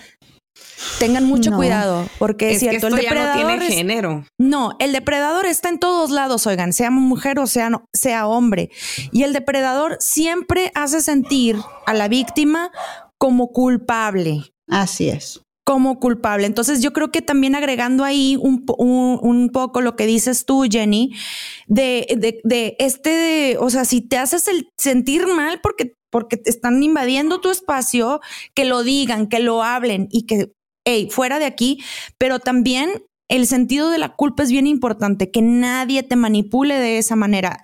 Tengan mucho No. cuidado, porque es Es que cierto, esto el ya no depredador tiene es- género. no, el depredador está en todos lados, oigan, sea mujer o sea, no- sea hombre. Y el depredador siempre hace sentir a la víctima como culpable Así es. Como culpable. Entonces yo creo que también agregando ahí un, un, poco lo que dices tú, Jenny, de, de, de este, o sea, si te haces sentir mal porque, porque te están invadiendo tu espacio, que lo digan, que lo hablen y que, hey, fuera de aquí, pero también el sentido de la culpa es bien importante, que nadie te manipule de esa manera.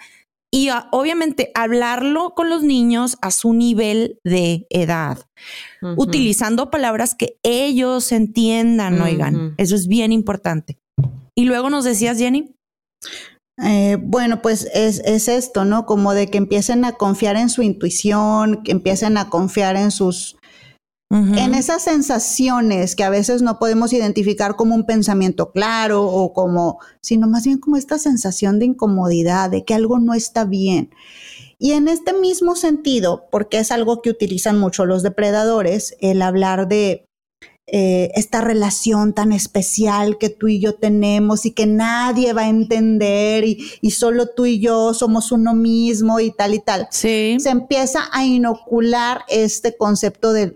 Y obviamente hablarlo con los niños a su nivel de edad utilizando palabras que ellos entiendan, oigan. Eso es bien importante. Y luego nos decías, Jenny. Eh, bueno, pues es, es esto, ¿no? Como de que empiecen a confiar en su intuición, que empiecen a confiar en sus, En esas sensaciones que a veces no podemos identificar como un pensamiento claro o como, sino más bien como esta sensación de incomodidad, de que algo no está bien. Y en este mismo sentido, porque es algo que utilizan mucho los depredadores, el hablar de eh, esta relación tan especial que tú y yo tenemos y que nadie va a entender y, y solo tú y yo somos uno mismo y tal y tal. Sí. Se empieza a inocular este concepto de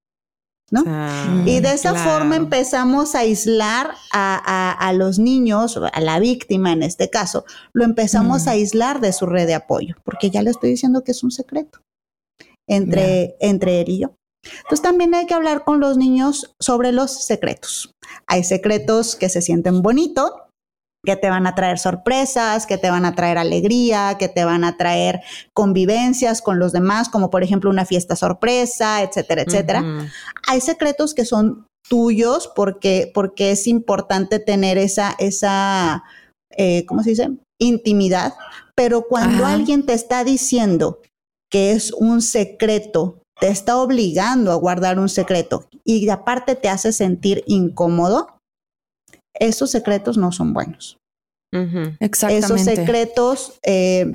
¿No? Ah, y de esa claro. forma empezamos a aislar a, a- a los niños, a la víctima en este caso, lo empezamos a aislar de su red de apoyo, porque ya le estoy diciendo que es un secreto entre, entre él y yo. Entonces también hay que hablar con los niños sobre los secretos. Hay secretos que se sienten bonitos, que te van a traer sorpresas, que te van a traer alegría, que te van a traer convivencias con los demás, como por ejemplo una fiesta sorpresa, etcétera, etcétera. Hay secretos que son tuyos porque, porque es importante tener esa, esa eh, ¿cómo se dice? Intimidad. Pero cuando Ajá. alguien te está diciendo que es un secreto, te está obligando a guardar un secreto y aparte te hace sentir incómodo, esos secretos no son buenos. Exactamente. Esos secretos eh,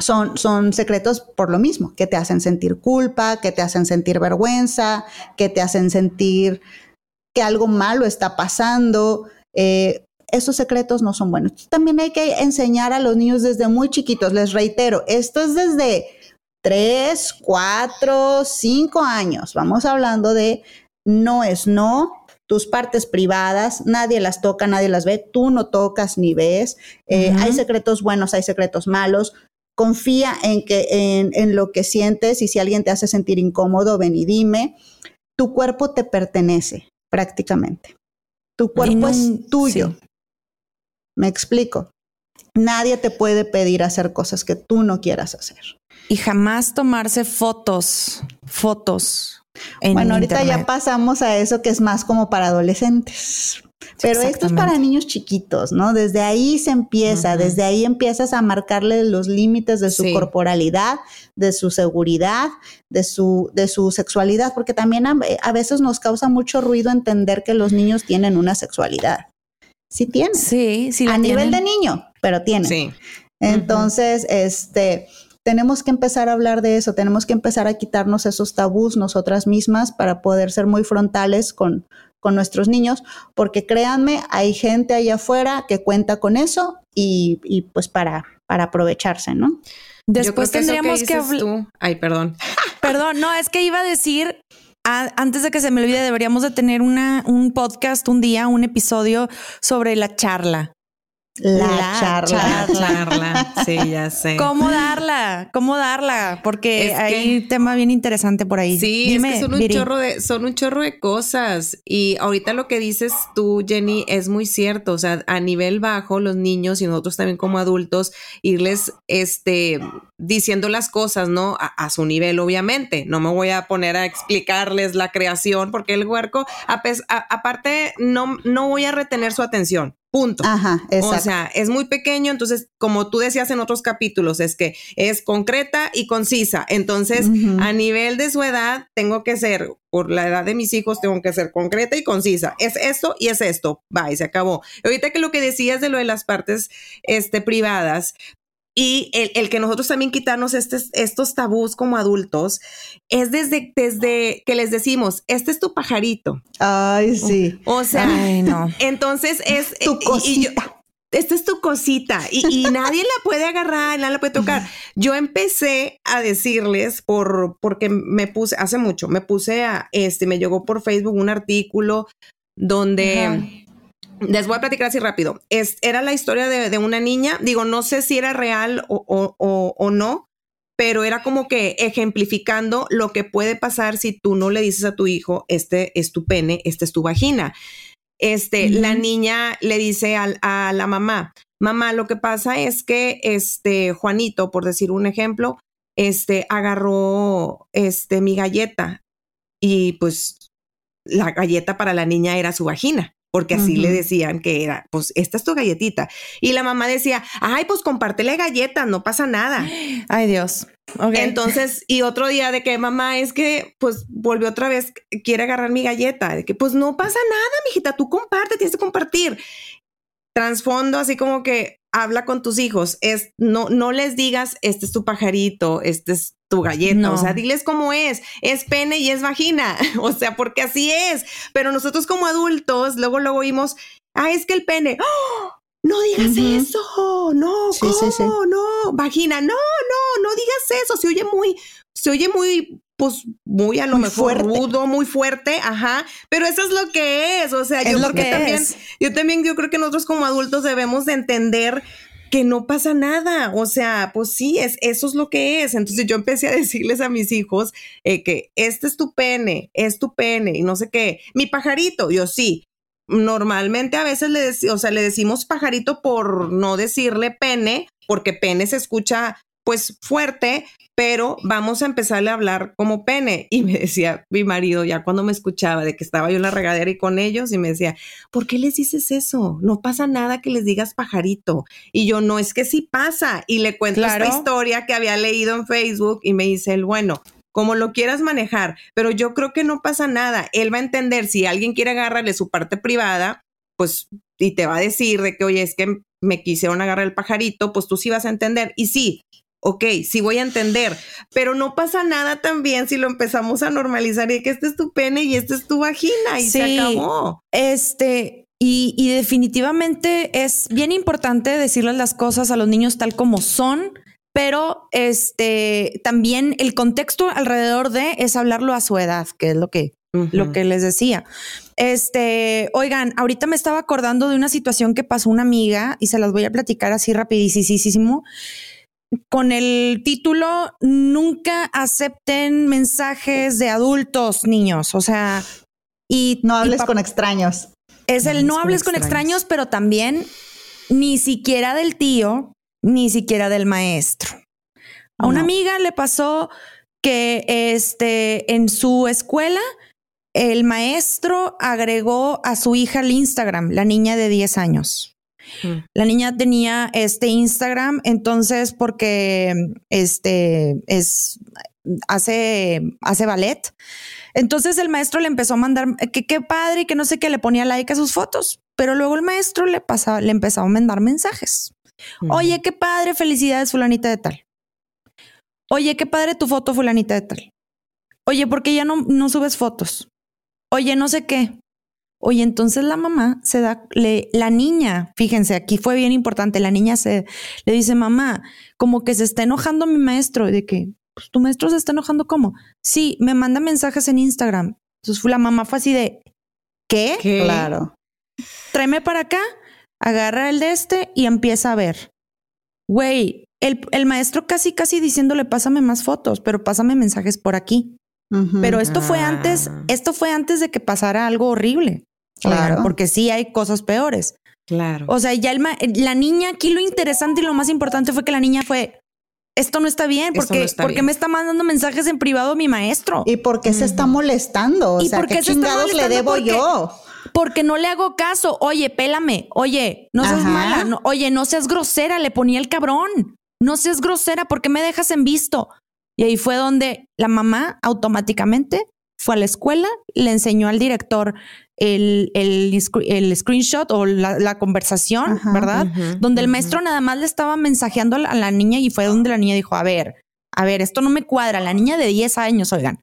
son, son secretos por lo mismo, que te hacen sentir culpa, que te hacen sentir vergüenza, que te hacen sentir que algo malo está pasando. eh, esos secretos no son buenos. También hay que enseñar a los niños desde muy chiquitos. Les reitero, esto es desde tres, cuatro, cinco años. Vamos hablando de no es no, tus partes privadas, nadie las toca, nadie las ve, tú no tocas ni ves. Eh. Hay secretos buenos, hay secretos malos. Confía en, que, en, en lo que sientes y si alguien te hace sentir incómodo, ven y dime. Tu cuerpo te pertenece prácticamente. Tu cuerpo no- es tuyo. sí. Me explico. Nadie te puede pedir hacer cosas que tú no quieras hacer. Y jamás tomarse fotos, fotos. En bueno, ahorita ya pasamos a eso que es más como para adolescentes. Pero esto es para niños chiquitos, ¿no? Desde ahí se empieza, desde ahí empiezas a marcarle los límites de su Sí. corporalidad, de su seguridad, de su, de su sexualidad, porque también a, a veces nos causa mucho ruido entender que los niños tienen una sexualidad. Sí tienen. Sí, sí. a nivel de niño, pero tienen. Sí. Entonces, este, tenemos que empezar a hablar de eso, tenemos que empezar a quitarnos esos tabús nosotras mismas para poder ser muy frontales con, con nuestros niños, porque créanme, hay gente allá afuera que cuenta con eso y, y pues para, para aprovecharse, ¿no? Yo Después creo que eso tendríamos que, hablar. Ay, perdón. <laughs> Perdón, no, es que iba a decir, antes de que se me olvide, deberíamos de tener una, un podcast un día, un episodio sobre la charla. La, La charla. charla. Sí, ya sé. ¿Cómo darla? ¿Cómo darla? Porque Es hay un tema bien interesante por ahí. Sí, Dime, es que son un Viri. chorro de, son un chorro de cosas. Y ahorita lo que dices tú, Jenny, es muy cierto. O sea, a nivel bajo, los niños y nosotros también como adultos, irles este diciendo las cosas, ¿no? A, a su nivel, obviamente. No me voy a poner a explicarles la creación, porque el huerco, a aparte, no, no voy a retener su atención. Punto. Ajá, exacto. O sea, es muy pequeño, entonces, como tú decías en otros capítulos, es que es concreta y concisa. Entonces, a nivel de su edad, tengo que ser, por la edad de mis hijos, tengo que ser concreta y concisa. Es esto y es esto. Va, y se acabó. Ahorita que lo que decías de lo de las partes este, privadas, y el, el que nosotros también quitarnos estes- estos tabús como adultos, es desde, desde que les decimos, este es tu pajarito. Ay, sí. O sea, Ay, no. <laughs> entonces es Tu y- y yo- cosita. esta es tu cosita y, y <laughs> nadie la puede agarrar, nadie la puede tocar. Yo empecé a decirles por porque me puse hace mucho, me puse a este me llegó por Facebook un artículo donde Ajá. Les voy a platicar así rápido. Es, era la historia de, de una niña, digo, no sé si era real o, o- o- o no, pero era como que ejemplificando lo que puede pasar si tú no le dices a tu hijo, este es tu pene, este es tu vagina. Este, la niña le dice al- a la mamá, mamá, lo que pasa es que este Juanito, por decir un ejemplo, este agarró este mi galleta y pues la galleta para la niña era su vagina, porque así le decían que era, pues esta es tu galletita. Y la mamá decía, ay, pues compártele galletas, no pasa nada. <gasps> Ay, Dios. Entonces, y otro día de que mamá es que, pues volvió otra vez, quiere agarrar mi galleta, de que pues no pasa nada, mijita, tú comparte, tienes que compartir. Transfondo, así como que habla con tus hijos, es no, no les digas, este es tu pajarito, este es tu galleta, No. o sea, diles cómo es, es pene y es vagina, <laughs> o sea, porque así es, pero nosotros como adultos, luego luego oímos, ah, es que el pene, ¡Oh! no digas eso, no, Sí, ¿cómo? sí, sí. No, vagina, no, no, no digas eso, se oye muy, se oye muy pues muy a lo Muy mejor fuerte. rudo, muy fuerte, ajá, pero eso es lo que es, o sea, Es yo lo creo que también, yo también, yo creo que nosotros como adultos debemos de entender que no pasa nada, o sea, pues sí, es, eso es lo que es. Entonces yo empecé a decirles a mis hijos eh, que este es tu pene, es tu pene, y no sé qué, mi pajarito, yo sí. Normalmente a veces le, o sea, le decimos pajarito por no decirle pene, porque pene se escucha pues fuerte, pero vamos a empezarle a hablar como pene. Y me decía mi marido, ya cuando me escuchaba de que estaba yo en la regadera y con ellos, y me decía, ¿por qué les dices eso? No pasa nada que les digas pajarito. Y yo, no, es que sí pasa. Y le cuento Claro. esta historia que había leído en Facebook y me dice él, bueno, como lo quieras manejar, pero yo creo que no pasa nada. Él va a entender si alguien quiere agarrarle su parte privada, pues, y te va a decir de que, oye, es que me quisieron agarrar el pajarito, pues tú sí vas a entender. Y sí, ok, sí voy a entender, pero no pasa nada también si lo empezamos a normalizar y que este es tu pene y este es tu vagina y se acabó. Este, y, y definitivamente es bien importante decirles las cosas a los niños tal como son, pero este también el contexto alrededor de es hablarlo a su edad, que es lo que, lo que les decía. Este, oigan, ahorita me estaba acordando de una situación que pasó una amiga y se las voy a platicar así rapidísimo. Con el título Nunca acepten mensajes de adultos, niños. O sea, y No hables con extraños. es el no hables con extraños, pero también ni siquiera del tío, ni siquiera del maestro. A una No. amiga le pasó que este en su escuela el maestro agregó a su hija al Instagram, la niña de 10 años. Mm. La niña tenía este Instagram, entonces porque este es hace hace ballet. Entonces el maestro le empezó a mandar que qué padre y que no sé qué le ponía like a sus fotos, pero luego el maestro le pasaba le empezó a mandar mensajes. Oye, qué padre, felicidades fulanita de tal. Oye, qué padre tu foto fulanita de tal. Oye, ¿por qué ya no, no subes fotos? Oye, no sé qué. Oye, entonces la mamá se da, le, la niña, fíjense, aquí fue bien importante, la niña se le dice, mamá, como que se está enojando mi maestro, y de que, pues tu maestro se está enojando, ¿cómo? Sí, me manda mensajes en Instagram. Entonces la mamá fue así de, ¿qué? ¿Qué? Claro. tráeme para acá, agarra el de este y empieza a ver. Güey, el, el maestro casi, casi diciéndole, pásame más fotos, pero pásame mensajes por aquí. Pero esto fue antes, Ah. esto fue antes de que pasara algo horrible. Claro. Oigan, Porque sí hay cosas peores. Claro. O sea, ya el ma- la niña, aquí lo interesante y lo más importante fue que la niña fue, esto no está bien, porque, no está porque bien. me está mandando mensajes en privado mi maestro. ¿Y por qué se está molestando? O ¿Y sea, por ¿qué qué se está chingados le molestando? debo Porque- yo? Porque no le hago caso. Oye, pélame. Oye, no seas Ajá. mala. No- oye, no seas grosera. Le ponía el cabrón. No seas grosera. ¿Por qué me dejas en visto? Y ahí fue donde la mamá automáticamente fue a la escuela, le enseñó al director el, el, el screenshot o la, la conversación, Ajá, ¿verdad? donde el maestro nada más le estaba mensajeando a la, a la niña y fue donde la niña dijo, a ver, a ver, esto no me cuadra. La niña de 10 años, oigan,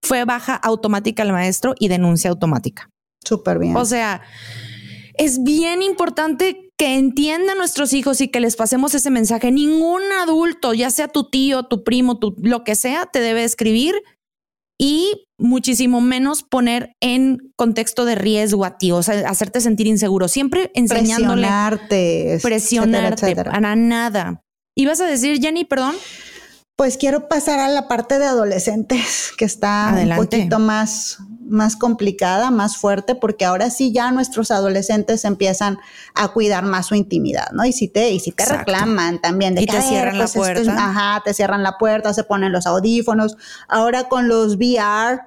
fue baja automática al maestro y denuncia automática. Súper bien. O sea, es bien importante que entiendan nuestros hijos y que les pasemos ese mensaje. Ningún adulto, ya sea tu tío, tu primo, tu, lo que sea, te debe escribir y muchísimo menos poner en contexto de riesgo a ti, o sea, hacerte sentir inseguro. Siempre enseñándole presionarte, es- presionarte etcétera, etcétera. para nada. ¿Ibas a decir, Jenny, perdón? Pues quiero pasar a la parte de adolescentes, que está Adelante. un poquito más, más complicada, más fuerte, porque ahora sí ya nuestros adolescentes empiezan a cuidar más su intimidad, ¿no? Y si te, y si te Exacto. reclaman también de Y que, te "A ver, cierran la pues, es- puerta". ajá, te cierran la puerta, se ponen los audífonos. Ahora con los VR,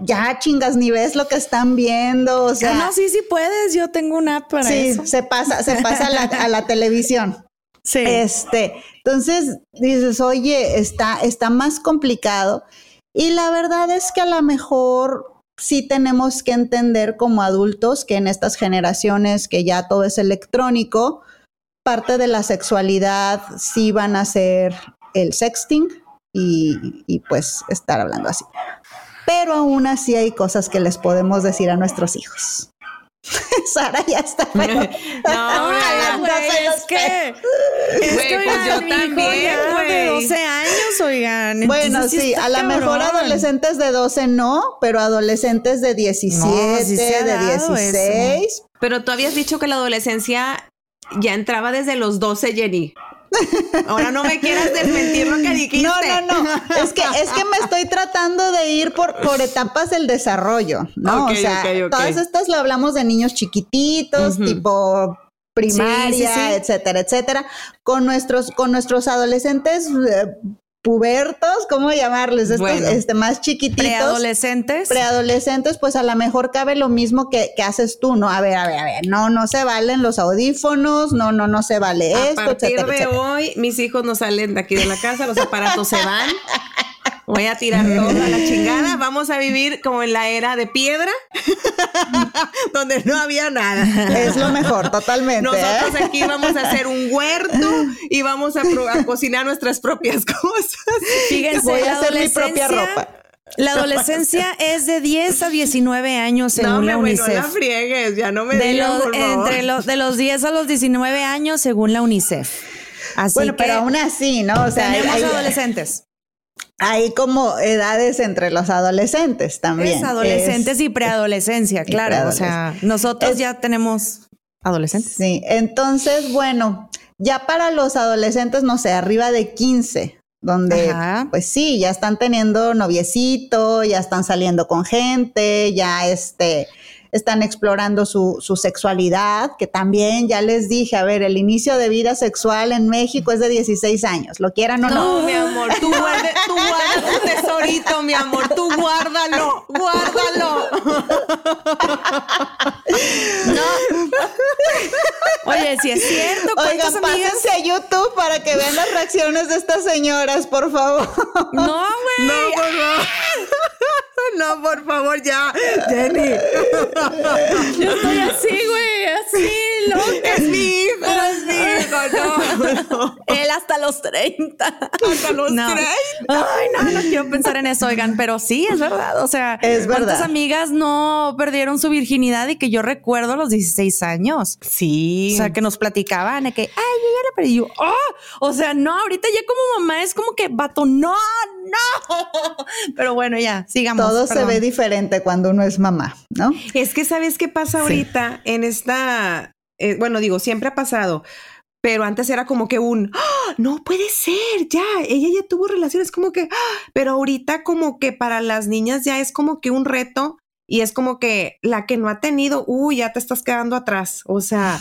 ya chingas ni ves lo que están viendo. O sea, Ah, no, sí, sí puedes. Yo tengo una app para sí, eso. se pasa, se pasa a la, a la televisión. <laughs> Sí. Este, entonces dices, oye, está, está más complicado. Y la verdad es que a lo mejor sí tenemos que entender como adultos que en estas generaciones que ya todo es electrónico, parte de la sexualidad sí van a ser el sexting y, y pues estar hablando así. Pero aún así hay cosas que les podemos decir a nuestros hijos. <laughs> Sara ya está. <laughs> pero- No, <laughs> Ojalá güey, no se es los que Güey, pues yo también, ya de güey. 12 años, oigan. Bueno, sí, está a lo mejor adolescentes de 12 no, pero adolescentes de 17, No, sí de dado 16. Pero tú habías dicho que la adolescencia ya entraba desde los 12, Jenny. Ahora no me quieras desmentir lo que dijiste. No, no, no. Es que, es que me estoy tratando de ir por, por etapas del desarrollo, ¿no? O sea, todas estas lo hablamos de niños chiquititos, tipo primaria, Sí, sí, sí. etcétera, etcétera. Con nuestros, con nuestros adolescentes eh, pubertos, ¿cómo llamarles? Estos, Bueno. este, más chiquititos. Preadolescentes. preadolescentes, pues a lo mejor cabe lo mismo que, que haces tú, ¿no? A ver, a ver, a ver, no, no se valen los audífonos, no, no, no se vale A esto, partir etcétera, de etcétera. hoy, mis hijos no salen de aquí de la casa, los aparatos se van. <laughs> Voy a tirar todo a la chingada. Vamos a vivir como en la era de piedra, <laughs> donde no había nada. Es lo mejor, totalmente. Nosotros ¿eh? aquí vamos a hacer un huerto y vamos a, cocinar nuestras propias <laughs> cosas. Fíjense, Voy a la hacer mi propia adolescencia- ropa. La adolescencia es de 10 a 19 años según no, la hombre, bueno, UNICEF. la friegues, ya no me de, digas, los, por favor. entre los, de los 10 a los 19 años según la UNICEF. Así Bueno, que pero aún así, ¿no? O sea, hay, tenemos hay- adolescentes. Hay como edades entre los adolescentes también. Es adolescentes Es- y preadolescencia, y claro. O sea, nosotros Es- ya tenemos adolescentes. Sí, entonces, bueno, ya para los adolescentes, no sé, arriba de 15, donde, Ajá. pues sí, ya están teniendo noviecito, ya están saliendo con gente, ya este, están explorando su, su sexualidad, que también ya les dije, a ver, el inicio de vida sexual en México es de 16 años, lo quieran o no. No, mi amor, tú guarda, tú guarda tu tesorito, mi amor, tú guárdalo, guárdalo. Oye, si es cierto, Oigan, pásense a YouTube para que vean las reacciones de estas señoras, por favor. No, güey. No, por favor. No, por favor, ya, Jenny. Yo estoy así, güey, así, loca. Es mi hijo, es mi hijo, no, <laughs> no. Él hasta los 30. Hasta los No. 30. Ay, no, no quiero pensar en eso, oigan, pero sí, es verdad. O sea, Es ¿cuántas verdad. amigas no perdieron su virginidad y que yo recuerdo a los 16 años? Sí. O sea, que nos platicaban de que, ay, yo ya la perdí. Yo, "Ah". O sea, no, ahorita ya como mamá es como que, vato, no, no. <laughs> Pero bueno, ya, sigamos. Todo se ve diferente cuando uno es mamá, ¿no? Es que sabes qué pasa ahorita en esta, eh, bueno, digo, siempre ha pasado, pero antes era como que un, "Ah, no puede ser, ya, ella ya tuvo relaciones, como que, "Ah", pero ahorita como que para las niñas ya es como que un reto y es como que la que no ha tenido, uy, ya te estás quedando atrás. O sea,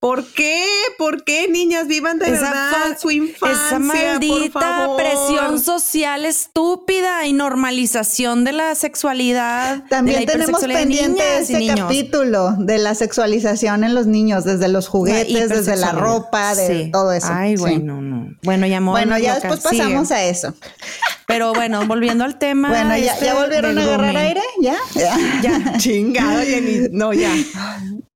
¿por qué? ¿Por qué niñas vivan de Esa verdad su infancia? Esa maldita por favor? presión social estúpida y normalización de la sexualidad. de También la tenemos de pendiente este niños. capítulo de la sexualización en los niños, desde los juguetes, desde la ropa, de Sí. todo eso. Ay, Sí. bueno, no. Bueno, ya amor, Bueno, ya después pasamos a eso. Pero bueno, volviendo al tema. Bueno, ¿ya, este ya volvieron a agarrar aire? ¿Ya? Ya. Ya. <laughs> Chingado, Jenny. No, ya. <laughs>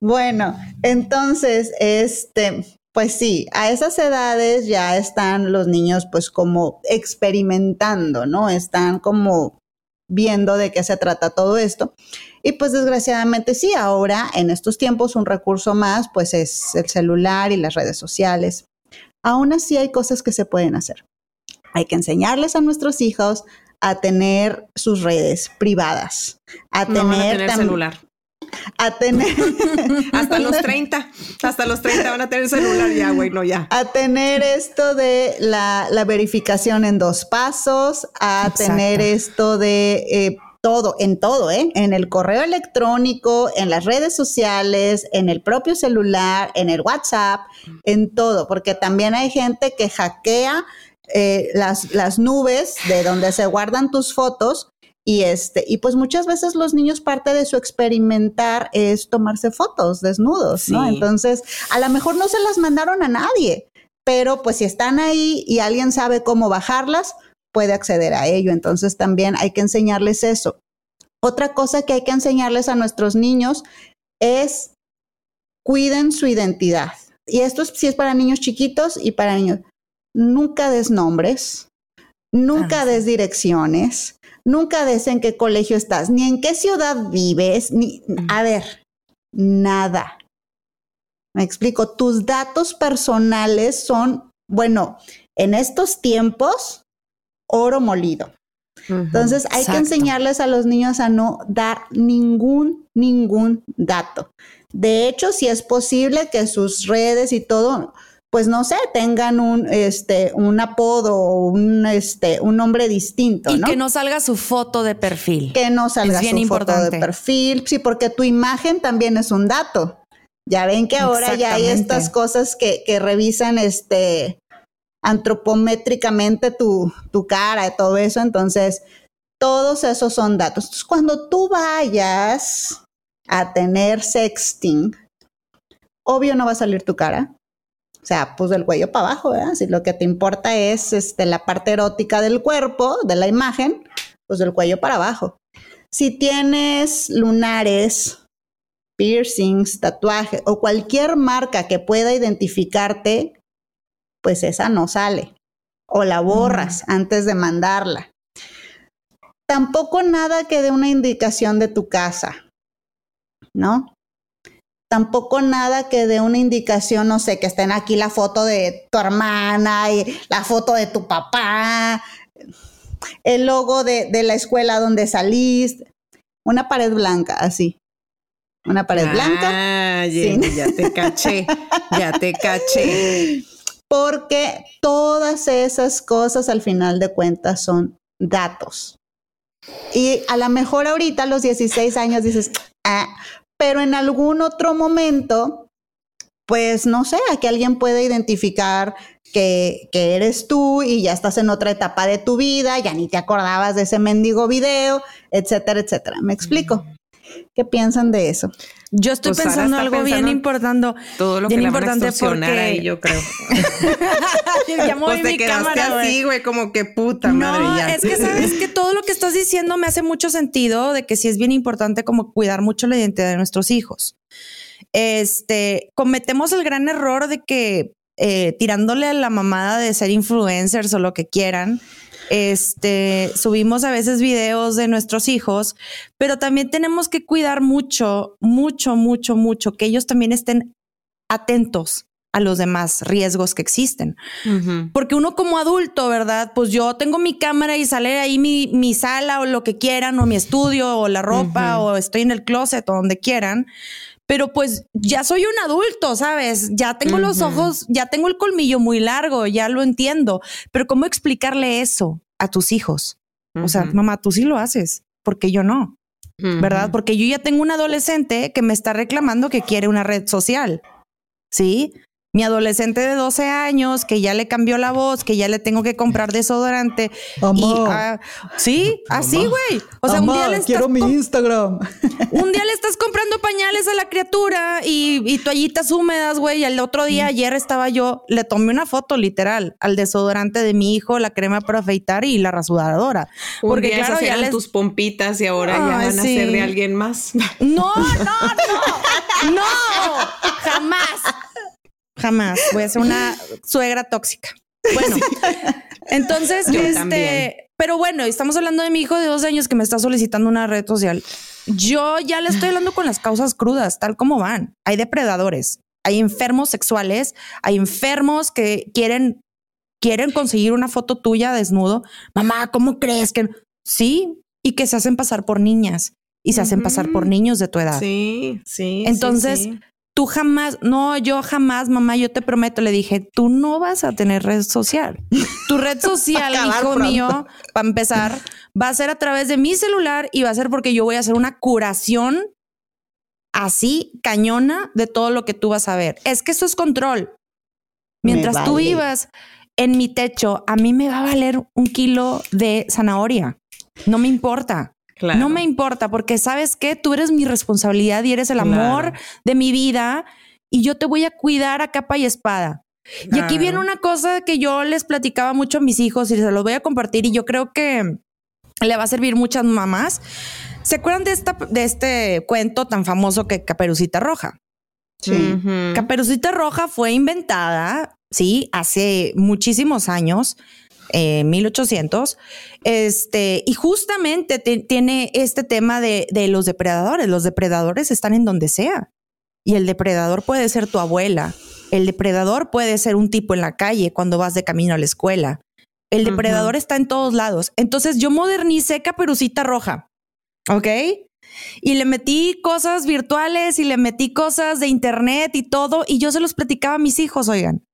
Bueno, entonces, este, pues sí, a esas edades ya están los niños pues como experimentando, ¿no? Están como viendo de qué se trata todo esto. Y pues desgraciadamente sí, ahora en estos tiempos un recurso más pues es el celular y las redes sociales. Aún así hay cosas que se pueden hacer. Hay que enseñarles a nuestros hijos a tener sus redes privadas, a No van a tener, tener celular. A tener <laughs> Hasta los 30. Hasta los 30 van a tener celular ya, güey, no ya. a tener esto de la, la verificación en dos pasos, a Exacto. tener esto de eh, todo, en todo, ¿eh? En el correo electrónico, en las redes sociales, en el propio celular, en el WhatsApp, en todo, porque también hay gente que hackea eh, las, las nubes de donde se guardan tus fotos. Y este, y pues muchas veces los niños parte de su experimentar es tomarse fotos desnudos. Entonces, a lo mejor no se las mandaron a nadie, pero pues si están ahí y alguien sabe cómo bajarlas, puede acceder a ello. Entonces también hay que enseñarles eso. Otra cosa que hay que enseñarles a nuestros niños es cuiden su identidad. Y esto es, sí es para niños chiquitos y para niños. Nunca des nombres, nunca Ah, des direcciones, nunca des en qué colegio estás, ni en qué ciudad vives, ni, a ver, nada. Me explico, tus datos personales son, bueno, en estos tiempos oro molido. Entonces hay que enseñarles a los niños a no dar ningún, ningún dato. De hecho, si es posible que sus redes y todo, pues no sé, tengan un, este, un apodo o un, este, un nombre distinto, Y ¿no? que no salga su foto de perfil. que no salga Es bien su foto de importante. perfil, sí, porque tu imagen también es un dato. Ya ven que ahora ya hay estas cosas que, que revisan este antropométricamente tu, tu cara y todo eso, entonces todos esos son datos. Entonces, cuando tú vayas a tener sexting, obvio no va a salir tu cara. O sea, pues del cuello para abajo, ¿verdad? Si lo que te importa es este, la parte erótica del cuerpo, de la imagen, pues del cuello para abajo. Si tienes lunares, piercings, tatuajes o cualquier marca que pueda identificarte, pues esa no sale. O la borras antes de mandarla. Tampoco nada que dé una indicación de tu casa, ¿no? Tampoco nada que dé una indicación, no sé, que estén aquí la foto de tu hermana y la foto de tu papá, el logo de, de la escuela donde saliste, una pared blanca, así. Una pared blanca. Ah, Sí. ya, ya te caché, ya te caché. Porque todas esas cosas al final de cuentas son datos. Y a lo mejor ahorita a los 16 años dices, ah, pero en algún otro momento, pues no sé, a que alguien puede identificar que, que eres tú y ya estás en otra etapa de tu vida, ya ni te acordabas de ese mendigo video, etcétera, etcétera. ¿Me explico? ¿Qué piensan de eso? Yo estoy Pues pensando algo bien importante. Todo lo bien que le van a importante extorsionar porque ahí, yo creo. <laughs> ya moví Pues te mi quedaste cámara, así, güey, como que puta No, madre ya. es que sabes que todo lo que estás diciendo me hace mucho sentido de que sí es bien importante como cuidar mucho la identidad de nuestros hijos. Este, cometemos el gran error de que eh, tirándole a la mamada de ser influencers o lo que quieran, este, subimos a veces videos de nuestros hijos, pero también tenemos que cuidar mucho, mucho, mucho, mucho, que ellos también estén atentos a los demás riesgos que existen. Porque uno como adulto, ¿verdad? Pues yo tengo mi cámara y sale ahí mi, mi sala o lo que quieran, o mi estudio, o la ropa, o estoy en el closet, o donde quieran. Pero pues ya soy un adulto, ¿sabes? Ya tengo los ojos, ya tengo el colmillo muy largo, ya lo entiendo. Pero ¿cómo explicarle eso a tus hijos? O sea, mamá, tú sí lo haces, porque yo no, ¿verdad? Porque yo ya tengo un adolescente que me está reclamando que quiere una red social. ¿Sí? Mi adolescente de 12 años que ya le cambió la voz, que ya le tengo que comprar desodorante. Y, Mamá. ah, sí, así, güey. O sea, un día, le estás quiero mi Instagram. <laughs> un día le estás comprando pañales a la criatura y, y toallitas húmedas, güey. Y el otro día, ayer estaba yo, le tomé una foto literal al desodorante de mi hijo, la crema para afeitar y la rasuradora. Un Porque día claro, esas ya les... tus pompitas y ahora ya van a ser de alguien más. No, no, no, no, jamás, jamás. Voy a ser una <laughs> suegra tóxica. Bueno, entonces, Yo este, también. pero bueno, estamos hablando de mi hijo de dos años que me está solicitando una red social. Yo ya le estoy hablando con las causas crudas, tal como van. Hay depredadores, hay enfermos sexuales, hay enfermos que quieren, quieren conseguir una foto tuya desnudo. Mamá, ¿cómo crees que? Sí, y que se hacen pasar por niñas y se hacen pasar por niños de tu edad. Sí, sí. sí, Entonces, sí. Tú jamás, no, yo jamás, mamá, yo te prometo, le dije, tú no vas a tener red social. Tu red <laughs> social, hijo pronto. mío, para empezar, va a ser a través de mi celular y va a ser porque yo voy a hacer una curación así, cañona, de todo lo que tú vas a ver. Es que eso es control. Mientras tú vivas en mi techo, a mí me va a valer un kilo de zanahoria. No me importa. Claro. No me importa porque sabes que tú eres mi responsabilidad y eres el Claro. amor de mi vida y yo te voy a cuidar a capa y espada. Y aquí viene una cosa que yo les platicaba mucho a mis hijos y se los voy a compartir y yo creo que le va a servir muchas mamás. ¿Se acuerdan de, esta, de este cuento tan famoso que Caperucita Roja? Sí. Caperucita Roja fue inventada, sí, hace muchísimos años, eh, 1800, este, y justamente te- tiene este tema de, de los depredadores. Los depredadores están en donde sea. Y el depredador puede ser tu abuela. El depredador puede ser un tipo en la calle cuando vas de camino a la escuela. El depredador está en todos lados. Entonces yo modernicé Caperucita Roja. ¿Ok? Y le metí cosas virtuales y le metí cosas de internet y todo. Y yo se los platicaba a mis hijos, oigan.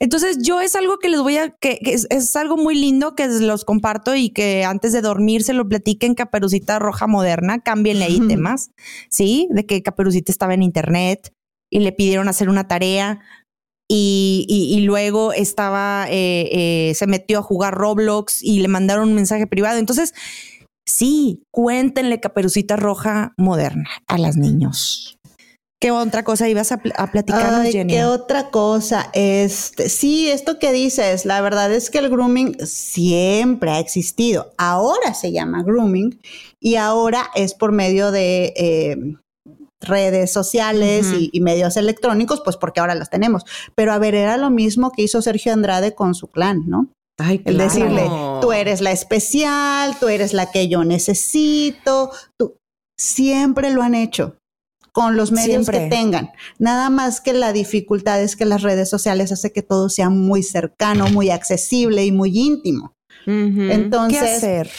Entonces yo es algo que les voy a, que, que es, es algo muy lindo que los comparto y que antes de dormir se lo platiquen Caperucita Roja Moderna, cámbienle ahí temas, ¿sí? De que Caperucita estaba en internet y le pidieron hacer una tarea y, y- y luego estaba, eh, eh, se metió a jugar Roblox y le mandaron un mensaje privado. Entonces, sí, cuéntenle Caperucita Roja Moderna a las niños. ¿Qué otra cosa ibas a, pl- a platicarnos, Ay, Jenny? ¿Qué otra cosa? Este, sí, esto que dices, la verdad es que el grooming siempre ha existido. Ahora se llama grooming y ahora es por medio de eh, redes sociales y, y medios electrónicos, pues porque ahora los tenemos. Pero a ver, era lo mismo que hizo Sergio Andrade con su clan, ¿no? Ay, El claro. decirle, tú eres la especial, tú eres la que yo necesito, tú siempre lo han hecho con los medios Siempre. que tengan. Nada más que la dificultad es que las redes sociales hace que todo sea muy cercano, muy accesible y muy íntimo. Entonces, ¿Qué hacer?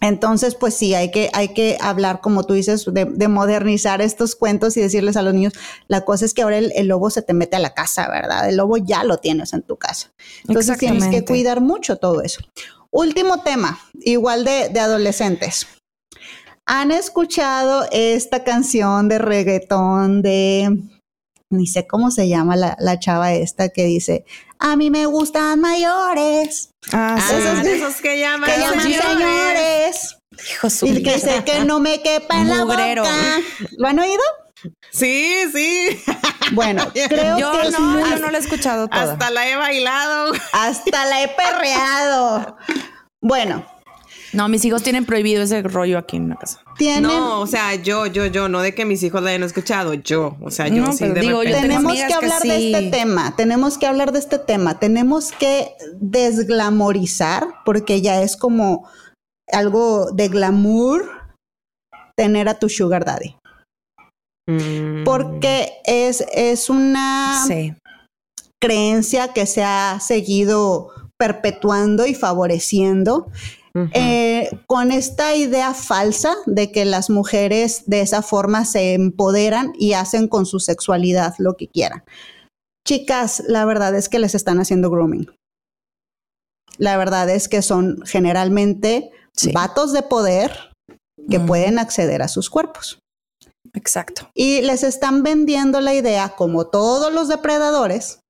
entonces, pues sí, hay que, hay que hablar, como tú dices, de, de modernizar estos cuentos y decirles a los niños, la cosa es que ahora el, el lobo se te mete a la casa, ¿verdad? El lobo ya lo tienes en tu casa. Entonces tienes que cuidar mucho todo eso. Último tema, igual de, de adolescentes. ¿Han escuchado esta canción de reggaetón de, ni sé cómo se llama la, la chava esta que dice, a mí me gustan mayores, Ah, sí. Ah, esos que llaman, que llaman señores. señores, Hijo su y que sé que no me quepa en la boca. ¿Lo han oído? Sí, sí. Bueno, <laughs> creo Yo que no, muy- yo no lo he escuchado toda. Hasta la he bailado. hasta la he perreado. Bueno, No, mis hijos tienen prohibido ese rollo aquí en la casa. tienen, No, o sea, yo, yo, yo, no de que mis hijos la hayan escuchado, yo, o sea, yo No, sí pero de digo, yo repente. tenemos que que hablar de este tema, tenemos que hablar de este tema, tenemos que desglamorizar, porque ya es como algo de glamour tener a tu sugar daddy, Mm. porque es, es una Sí. creencia que se ha seguido perpetuando y favoreciendo Eh, con esta idea falsa de que las mujeres de esa forma se empoderan y hacen con su sexualidad lo que quieran. Chicas, la verdad es que les están haciendo grooming. La verdad es que son generalmente Sí. vatos de poder que pueden acceder a sus cuerpos. Exacto. Y les están vendiendo la idea, como todos los depredadores,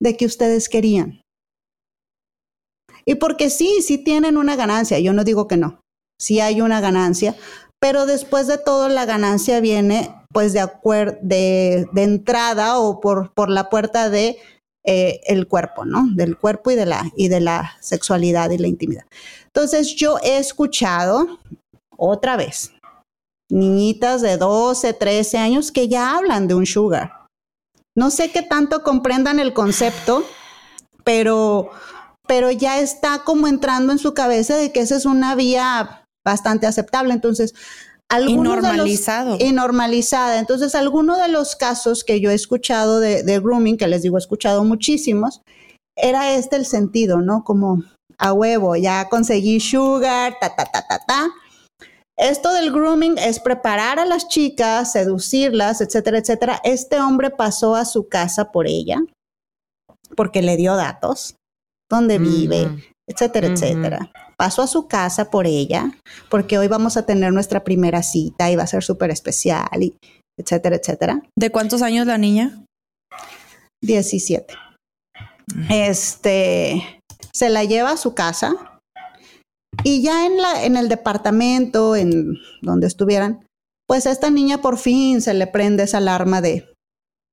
de que ustedes querían. Y porque sí, sí tienen una ganancia, yo no digo que no, sí hay una ganancia, pero después de todo la ganancia viene pues de, acuer- de, entrada o por, por la puerta de eh, el cuerpo, ¿no? Del cuerpo y de, la, y de la sexualidad y la intimidad. Entonces yo he escuchado otra vez niñitas de 12, 13 años que ya hablan de un sugar. No sé qué tanto comprendan el concepto, pero, pero ya está como entrando en su cabeza de que esa es una vía bastante aceptable. Entonces, Y algunos de los- normalizado. y normalizada. Entonces, algunos de los casos que yo he escuchado de, de grooming, que les digo, he escuchado muchísimos, era este el sentido, ¿no? Como a huevo, ya conseguí sugar, ta, ta, ta, ta, ta. Esto del grooming es preparar a las chicas, seducirlas, etcétera, etcétera. Este hombre pasó a su casa por ella, porque le dio datos, dónde vive, etcétera, etcétera. Pasó a su casa por ella, porque hoy vamos a tener nuestra primera cita y va a ser súper especial, y etcétera, etcétera. ¿De cuántos años la niña? 17. Este se la lleva a su casa y ya en la en el departamento en donde estuvieran, pues a esta niña por fin se le prende esa alarma de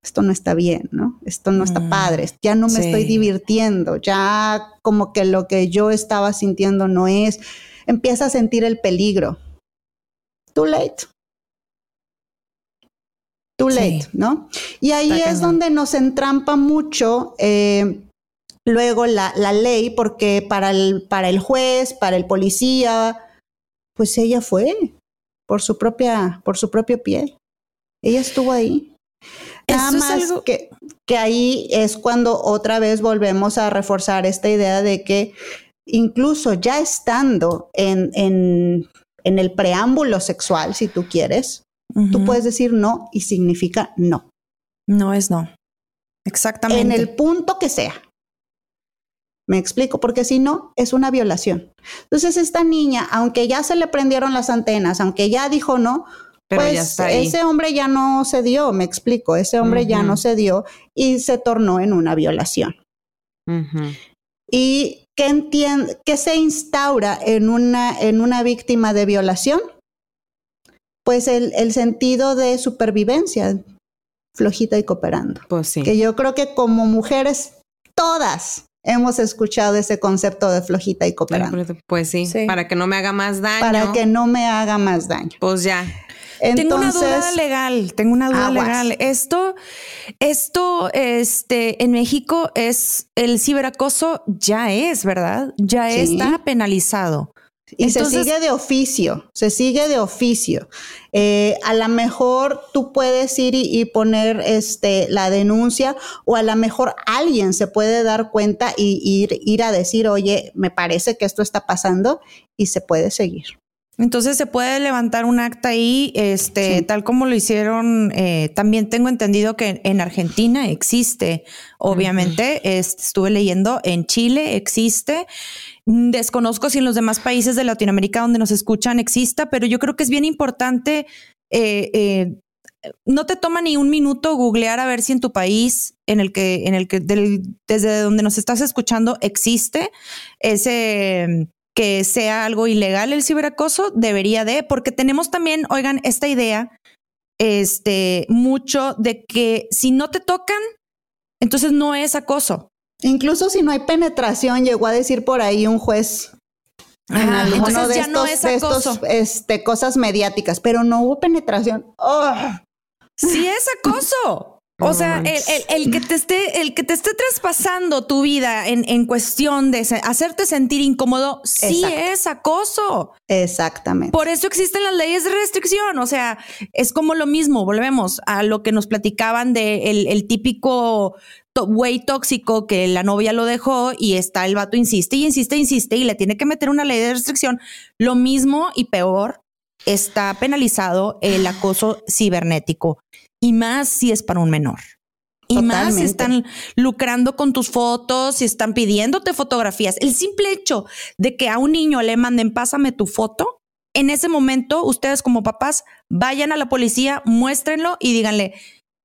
esto no está bien, ¿no? Esto no está Mm, padre, ya no me sí. estoy divirtiendo, ya como que lo que yo estaba sintiendo no es, empieza a sentir el peligro. Too late. Too Sí. late, ¿no? Y ahí Está es donde nos entrampa mucho eh, luego la, la ley, porque para el, para el juez, para el policía, pues ella fue por su propia, por su propio pie. Ella estuvo ahí. Nada Eso es más algo- que, que ahí es cuando otra vez volvemos a reforzar esta idea de que incluso ya estando en, en, en el preámbulo sexual, si tú quieres, tú puedes decir no y significa no. No es no. Exactamente. En el punto que sea. Me explico, porque si no, es una violación. Entonces, esta niña, aunque ya se le prendieron las antenas, aunque ya dijo no, Pero pues ya está ahí. ese hombre ya no se dio, me explico, ese hombre ya no se dio y se tornó en una violación. ¿Y qué, qué se instaura en una, en una víctima de violación? Pues el, el sentido de supervivencia, flojita y cooperando. Pues sí. Que yo creo que como mujeres, todas hemos escuchado ese concepto de flojita y cooperando. Pues sí, Sí. para que no me haga más daño. Para que no me haga más daño. Pues ya. Tengo una duda legal, tengo una duda aguas. legal. Esto, esto, este, en México es el ciberacoso ya es, ¿verdad? Ya Sí. está penalizado. Y se sigue de oficio, se sigue de oficio. Eh, a lo mejor tú puedes ir y, y poner este, la denuncia o a lo mejor alguien se puede dar cuenta y ir, ir a decir, oye, me parece que esto está pasando y se puede seguir. Entonces se puede levantar un acta ahí, este, Sí. tal como lo hicieron. eh, también tengo entendido que en Argentina existe, obviamente. estuve leyendo en Chile existe. Mm, Desconozco si en los demás países de Latinoamérica donde nos escuchan exista, pero yo creo que es bien importante. eh, eh, no te toma ni un minuto googlear a ver si en tu país, en el que, en el que del- desde donde nos estás escuchando existe ese que sea algo ilegal el ciberacoso, debería de, porque tenemos también, oigan, esta idea, este, mucho de que si no te tocan, entonces no es acoso. Incluso si no hay penetración, llegó a decir por ahí un juez en entonces de ya estos, no es estos, acoso. este, cosas mediáticas, pero no hubo penetración. ¡Oh! Sí es acoso. O sea, el, el- el que te esté, el que te esté traspasando tu vida en, en cuestión de hacerte sentir incómodo, sí Exacto. es acoso. Exactamente. Por eso existen las leyes de restricción. O sea, es como lo mismo. Volvemos a lo que nos platicaban de el, el típico güey tóxico que la novia lo dejó y está el vato insiste y insiste, insiste y le tiene que meter una ley de restricción. Lo mismo y peor está penalizado el acoso cibernético y más si es para un menor. Y más si están lucrando con tus fotos, si están pidiéndote fotografías. El simple hecho de que a un niño le manden pásame tu foto, en ese momento ustedes como papás vayan a la policía, muéstrenlo y díganle,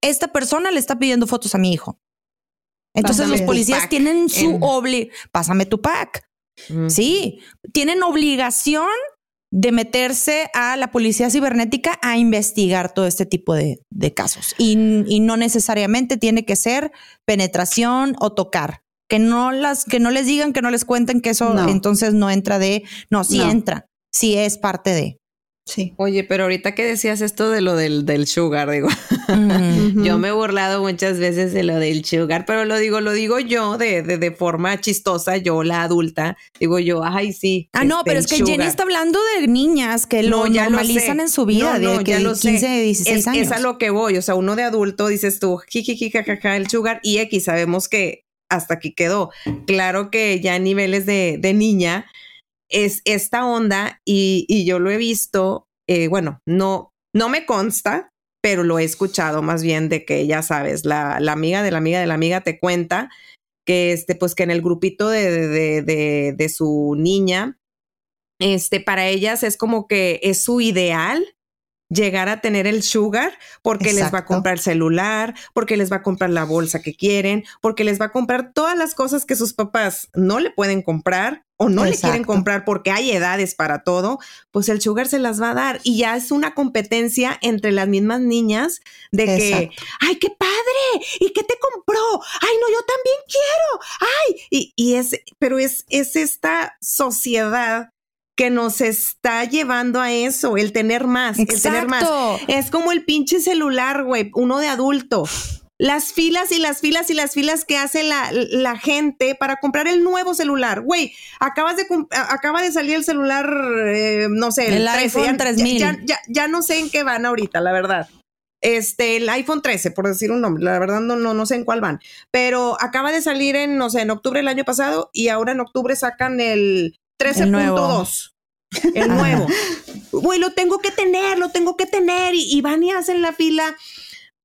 esta persona le está pidiendo fotos a mi hijo. Entonces Pásame los policías tienen su en- obli, pásame tu pack. Sí, tienen obligación de meterse a la policía cibernética a investigar todo este tipo de, de casos. Y, y no necesariamente tiene que ser penetración o tocar. Que no las, que no les digan, que no les cuenten que eso No. entonces no entra de, no, sí No. entra, sí es parte de. Sí. Oye, pero ahorita que decías esto de lo del, del sugar, digo, <laughs> yo me he burlado muchas veces de lo del sugar, pero lo digo, lo digo yo de, de, de forma chistosa, yo la adulta, digo yo, ay, sí. Ah, no, este, pero el es que Jenny está hablando de niñas que lo ya lo normalizan sé. en su vida, No, no, de que ya lo 15, sé. 16 es, años. Es a lo que voy, o sea, uno de adulto dices tú, jiji, jajaja, el sugar y X, sabemos que hasta aquí quedó. Claro que ya a niveles de, de niña es esta onda y, y yo lo he visto, eh, bueno, no, no me consta, pero lo he escuchado más bien de que ya sabes, la, la amiga de la amiga de la amiga te cuenta que este, pues que en el grupito de, de, de, de, de su niña, este, para ellas es como que es su ideal llegar a tener el sugar porque les va a comprar el celular, porque les va a comprar la bolsa que quieren, porque les va a comprar todas las cosas que sus papás no le pueden comprar o no le quieren comprar porque hay edades para todo, pues el sugar se las va a dar. Y ya es una competencia entre las mismas niñas de que, ay, qué padre, ¿y qué te compró? Ay, no, yo también quiero, ay, y, y es, pero es, es esta sociedad que nos está llevando a eso, el tener más, el tener más. Exacto. Es como el pinche celular, güey, uno de adulto. Las filas y las filas y las filas que hace la, la gente para comprar el nuevo celular. Güey, acabas de acaba de salir el celular, eh, no sé, El 13, iPhone ya- 3000. Ya, ya, ya no sé en qué van ahorita, la verdad. este, el iPhone 13, por decir un nombre, la verdad no, no, no sé en cuál van, pero acaba de salir en, no sé, en octubre del año pasado y ahora en octubre sacan el 13.2. El nuevo. Güey, lo tengo que tener, lo tengo que tener. Y, y van y hacen la fila.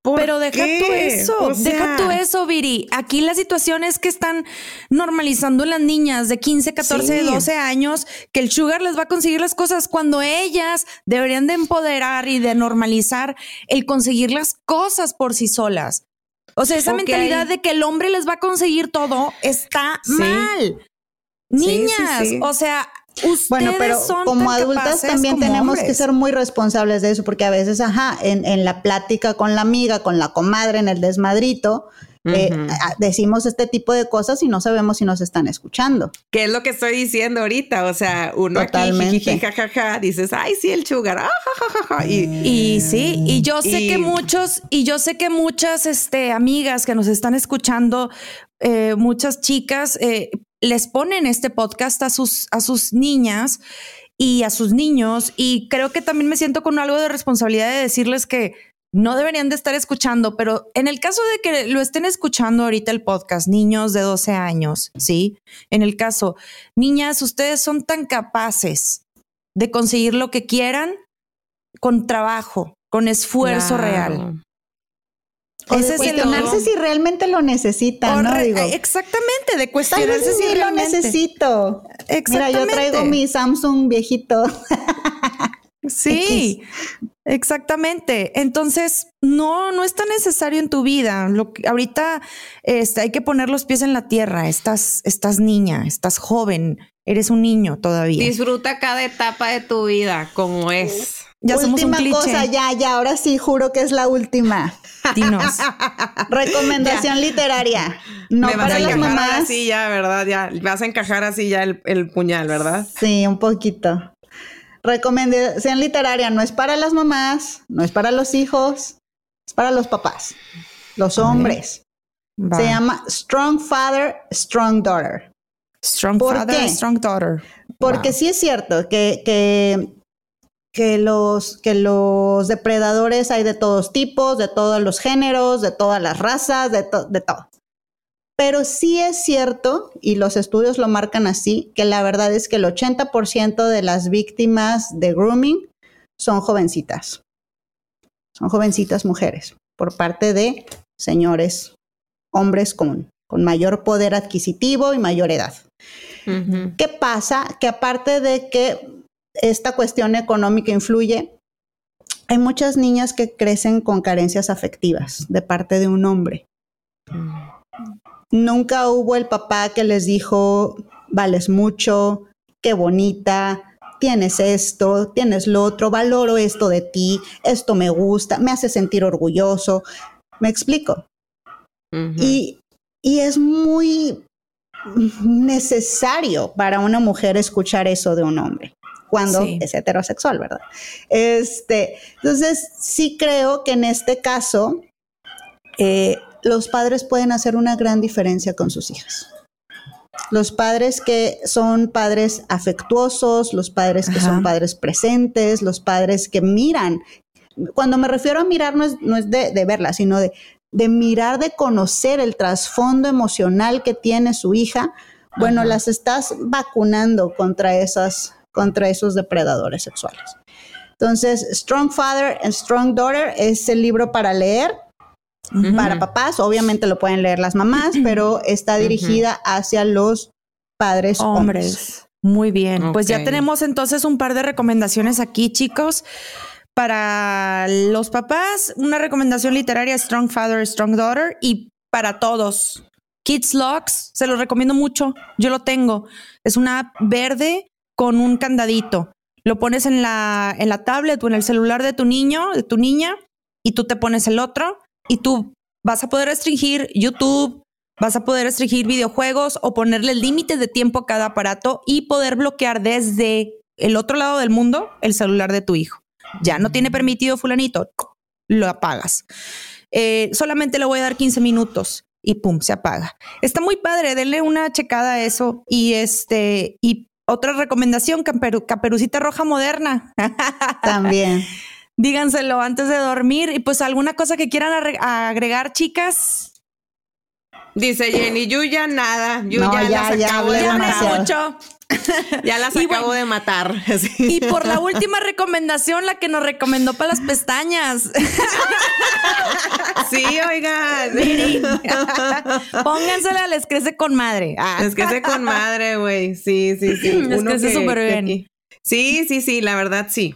¿Por Pero deja qué? tú eso, O deja tú eso, Viri. Aquí la situación es que están normalizando en las niñas de 15, 14, Sí. 12 años que el sugar les va a conseguir las cosas cuando ellas deberían de empoderar y de normalizar el conseguir las cosas por sí solas. O sea, esa mentalidad de que el hombre les va a conseguir todo está Sí. mal. Sí, sí, Niñas, sí. o sea, ustedes Bueno, pero son como tan adultas también como tenemos que ser muy responsables de eso, porque a veces, ajá, en, en la plática con la amiga, con la comadre, en el desmadrito, eh, decimos este tipo de cosas y no sabemos si nos están escuchando. ¿Qué es lo que estoy diciendo ahorita? O sea, uno Totalmente. aquí, jajaja, dices, ay, sí, el sugar, ah, jajaja, y, Y sí, y yo sé Y- que muchos, y yo sé que muchas este, amigas que nos están escuchando, eh, muchas chicas, eh, les ponen este podcast a sus, a sus niñas y a sus niños. Y creo que también me siento con algo de responsabilidad de decirles que no deberían de estar escuchando, pero en el caso de que lo estén escuchando ahorita el podcast, niños de 12 años, ¿sí? En el caso, niñas, ustedes son tan capaces de conseguir lo que quieran con trabajo, con esfuerzo real. O Ese de es el cuestionarse si realmente lo necesitan, ¿no? Digo, exactamente, de tal vez cuestionarse si sí lo necesito. Mira, yo traigo mi Samsung viejito. Sí, <laughs> exactamente. Entonces, no, no es tan necesario en tu vida. Lo que, ahorita este, hay que poner los pies en la tierra. Estás, estás niña, estás joven, eres un niño todavía. disfruta cada etapa de tu vida como es. Ya somos un última cliché. cosa, ya, ya, ahora sí juro que es la última. Dinos. <laughs> Recomendación literaria. No Me vas para a las encajar mamás. así ya, ¿verdad? Ya, vas a encajar así ya el, el puñal, ¿verdad? Sí, un poquito. Recomendación literaria no es para las mamás, no es para los hijos, es para los papás, los hombres. Va. Se llama Strong Father, Strong Daughter. Strong ¿Por Father, qué? Strong Daughter. Porque Wow. sí es cierto que, que, que, los, que los depredadores hay de todos tipos, de todos los géneros, de todas las razas, de, to- de todo. Pero sí es cierto, y los estudios lo marcan así, que la verdad es que el 80% de las víctimas de grooming son jovencitas. Son jovencitas mujeres, por parte de señores, hombres con, con mayor poder adquisitivo y mayor edad. ¿Qué pasa? Que aparte de que esta cuestión económica influye, hay muchas niñas que crecen con carencias afectivas de parte de un hombre. Nunca hubo el papá que les dijo, vales mucho, qué bonita, tienes esto, tienes lo otro, valoro esto de ti, esto me gusta, me hace sentir orgulloso. Me explico. Y, y es muy necesario para una mujer escuchar eso de un hombre cuando Sí. es heterosexual, ¿verdad? Este, entonces, sí creo que en este caso eh, los padres pueden hacer una gran diferencia con sus hijas. Los padres que son padres afectuosos, los padres que Ajá. son padres presentes, los padres que miran. Cuando me refiero a mirar no es, no es de, de verla, sino de, de mirar, de conocer el trasfondo emocional que tiene su hija. Bueno, las estás vacunando contra esas, contra esos depredadores sexuales. Entonces, Strong Father and Strong Daughter es el libro para leer para papás, obviamente lo pueden leer las mamás, <clears throat> pero está dirigida hacia los padres hombres. hombres. Muy bien. Pues ya tenemos entonces un par de recomendaciones aquí, chicos. Para los papás, una recomendación literaria, Strong Father, Strong Daughter, y para todos, Kids Locks, se los recomiendo mucho. Yo lo tengo. Es una app verde con un candadito. Lo pones en la, en la tablet o en el celular de tu niño, de tu niña, y tú te pones el otro, y tú vas a poder restringir YouTube, Vas a poder restringir videojuegos o ponerle límites de tiempo a cada aparato y poder bloquear desde el otro lado del mundo el celular de tu hijo. Ya no tiene permitido fulanito, lo apagas. Eh, solamente le voy a dar 15 minutos y pum, se apaga. Está muy padre, denle una checada a eso. Y este, y otra recomendación, caperu- caperucita roja moderna. También. <laughs> Díganselo antes de dormir. Y pues alguna cosa que quieran agregar, chicas. Dice Jenny, yo ya nada, yo No, ya, ya, las ya acabo de. Mucho. Ya las Y acabo bueno- de matar. <laughs> Sí. Y por la última recomendación, la que nos recomendó para las pestañas. Sí, oigan. Póngansela, les crece con madre. Ah. Es que se con madre, güey. Sí, sí, sí. Les Uno crece súper bien. Sí, sí, sí, la verdad sí.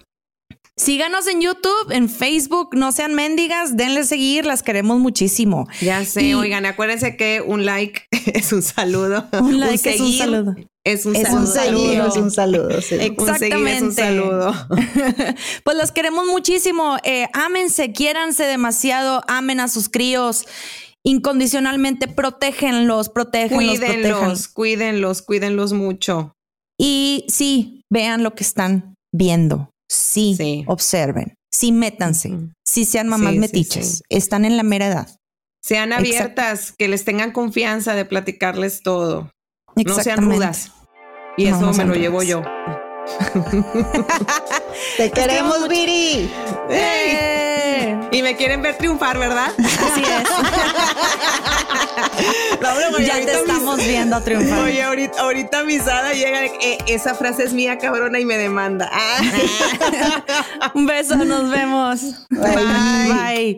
Síganos en YouTube, en Facebook, no sean mendigas, denle seguir, las queremos muchísimo. Ya sé, Y- oigan, acuérdense que un like <laughs> es un saludo. Un like es un seguir saludo. Es un Es Un saludo. es un saludo. sí. Un seguir es un Exactamente. saludo. <laughs> pues los queremos muchísimo. Eh, ámense, quiéranse demasiado, amen a sus críos incondicionalmente, protégenlos, protégenlos, protéjanlos. Cuídenlos, cuídenlos, cuídenlos mucho. Y sí, vean lo que están viendo. Sí, Sí. observen. Sí, métanse. Ujú. Sí, sean mamás Sí, metiches. sí. Están en la mera edad. Sean Exacto. abiertas, que les tengan confianza de platicarles todo. No sean rudas. Y No, eso no me lo llevo yo. <laughs> Te queremos, Viri. ¡Eh! <laughs> Y me quieren ver triunfar, ¿verdad? Así es. <laughs> Y ya te mis- estamos viendo triunfar. Oye, ahorita, ahorita mi Sada llega, eh, esa frase es mía, cabrona, y me demanda. Ah. Un beso, nos vemos. Bye. Bye.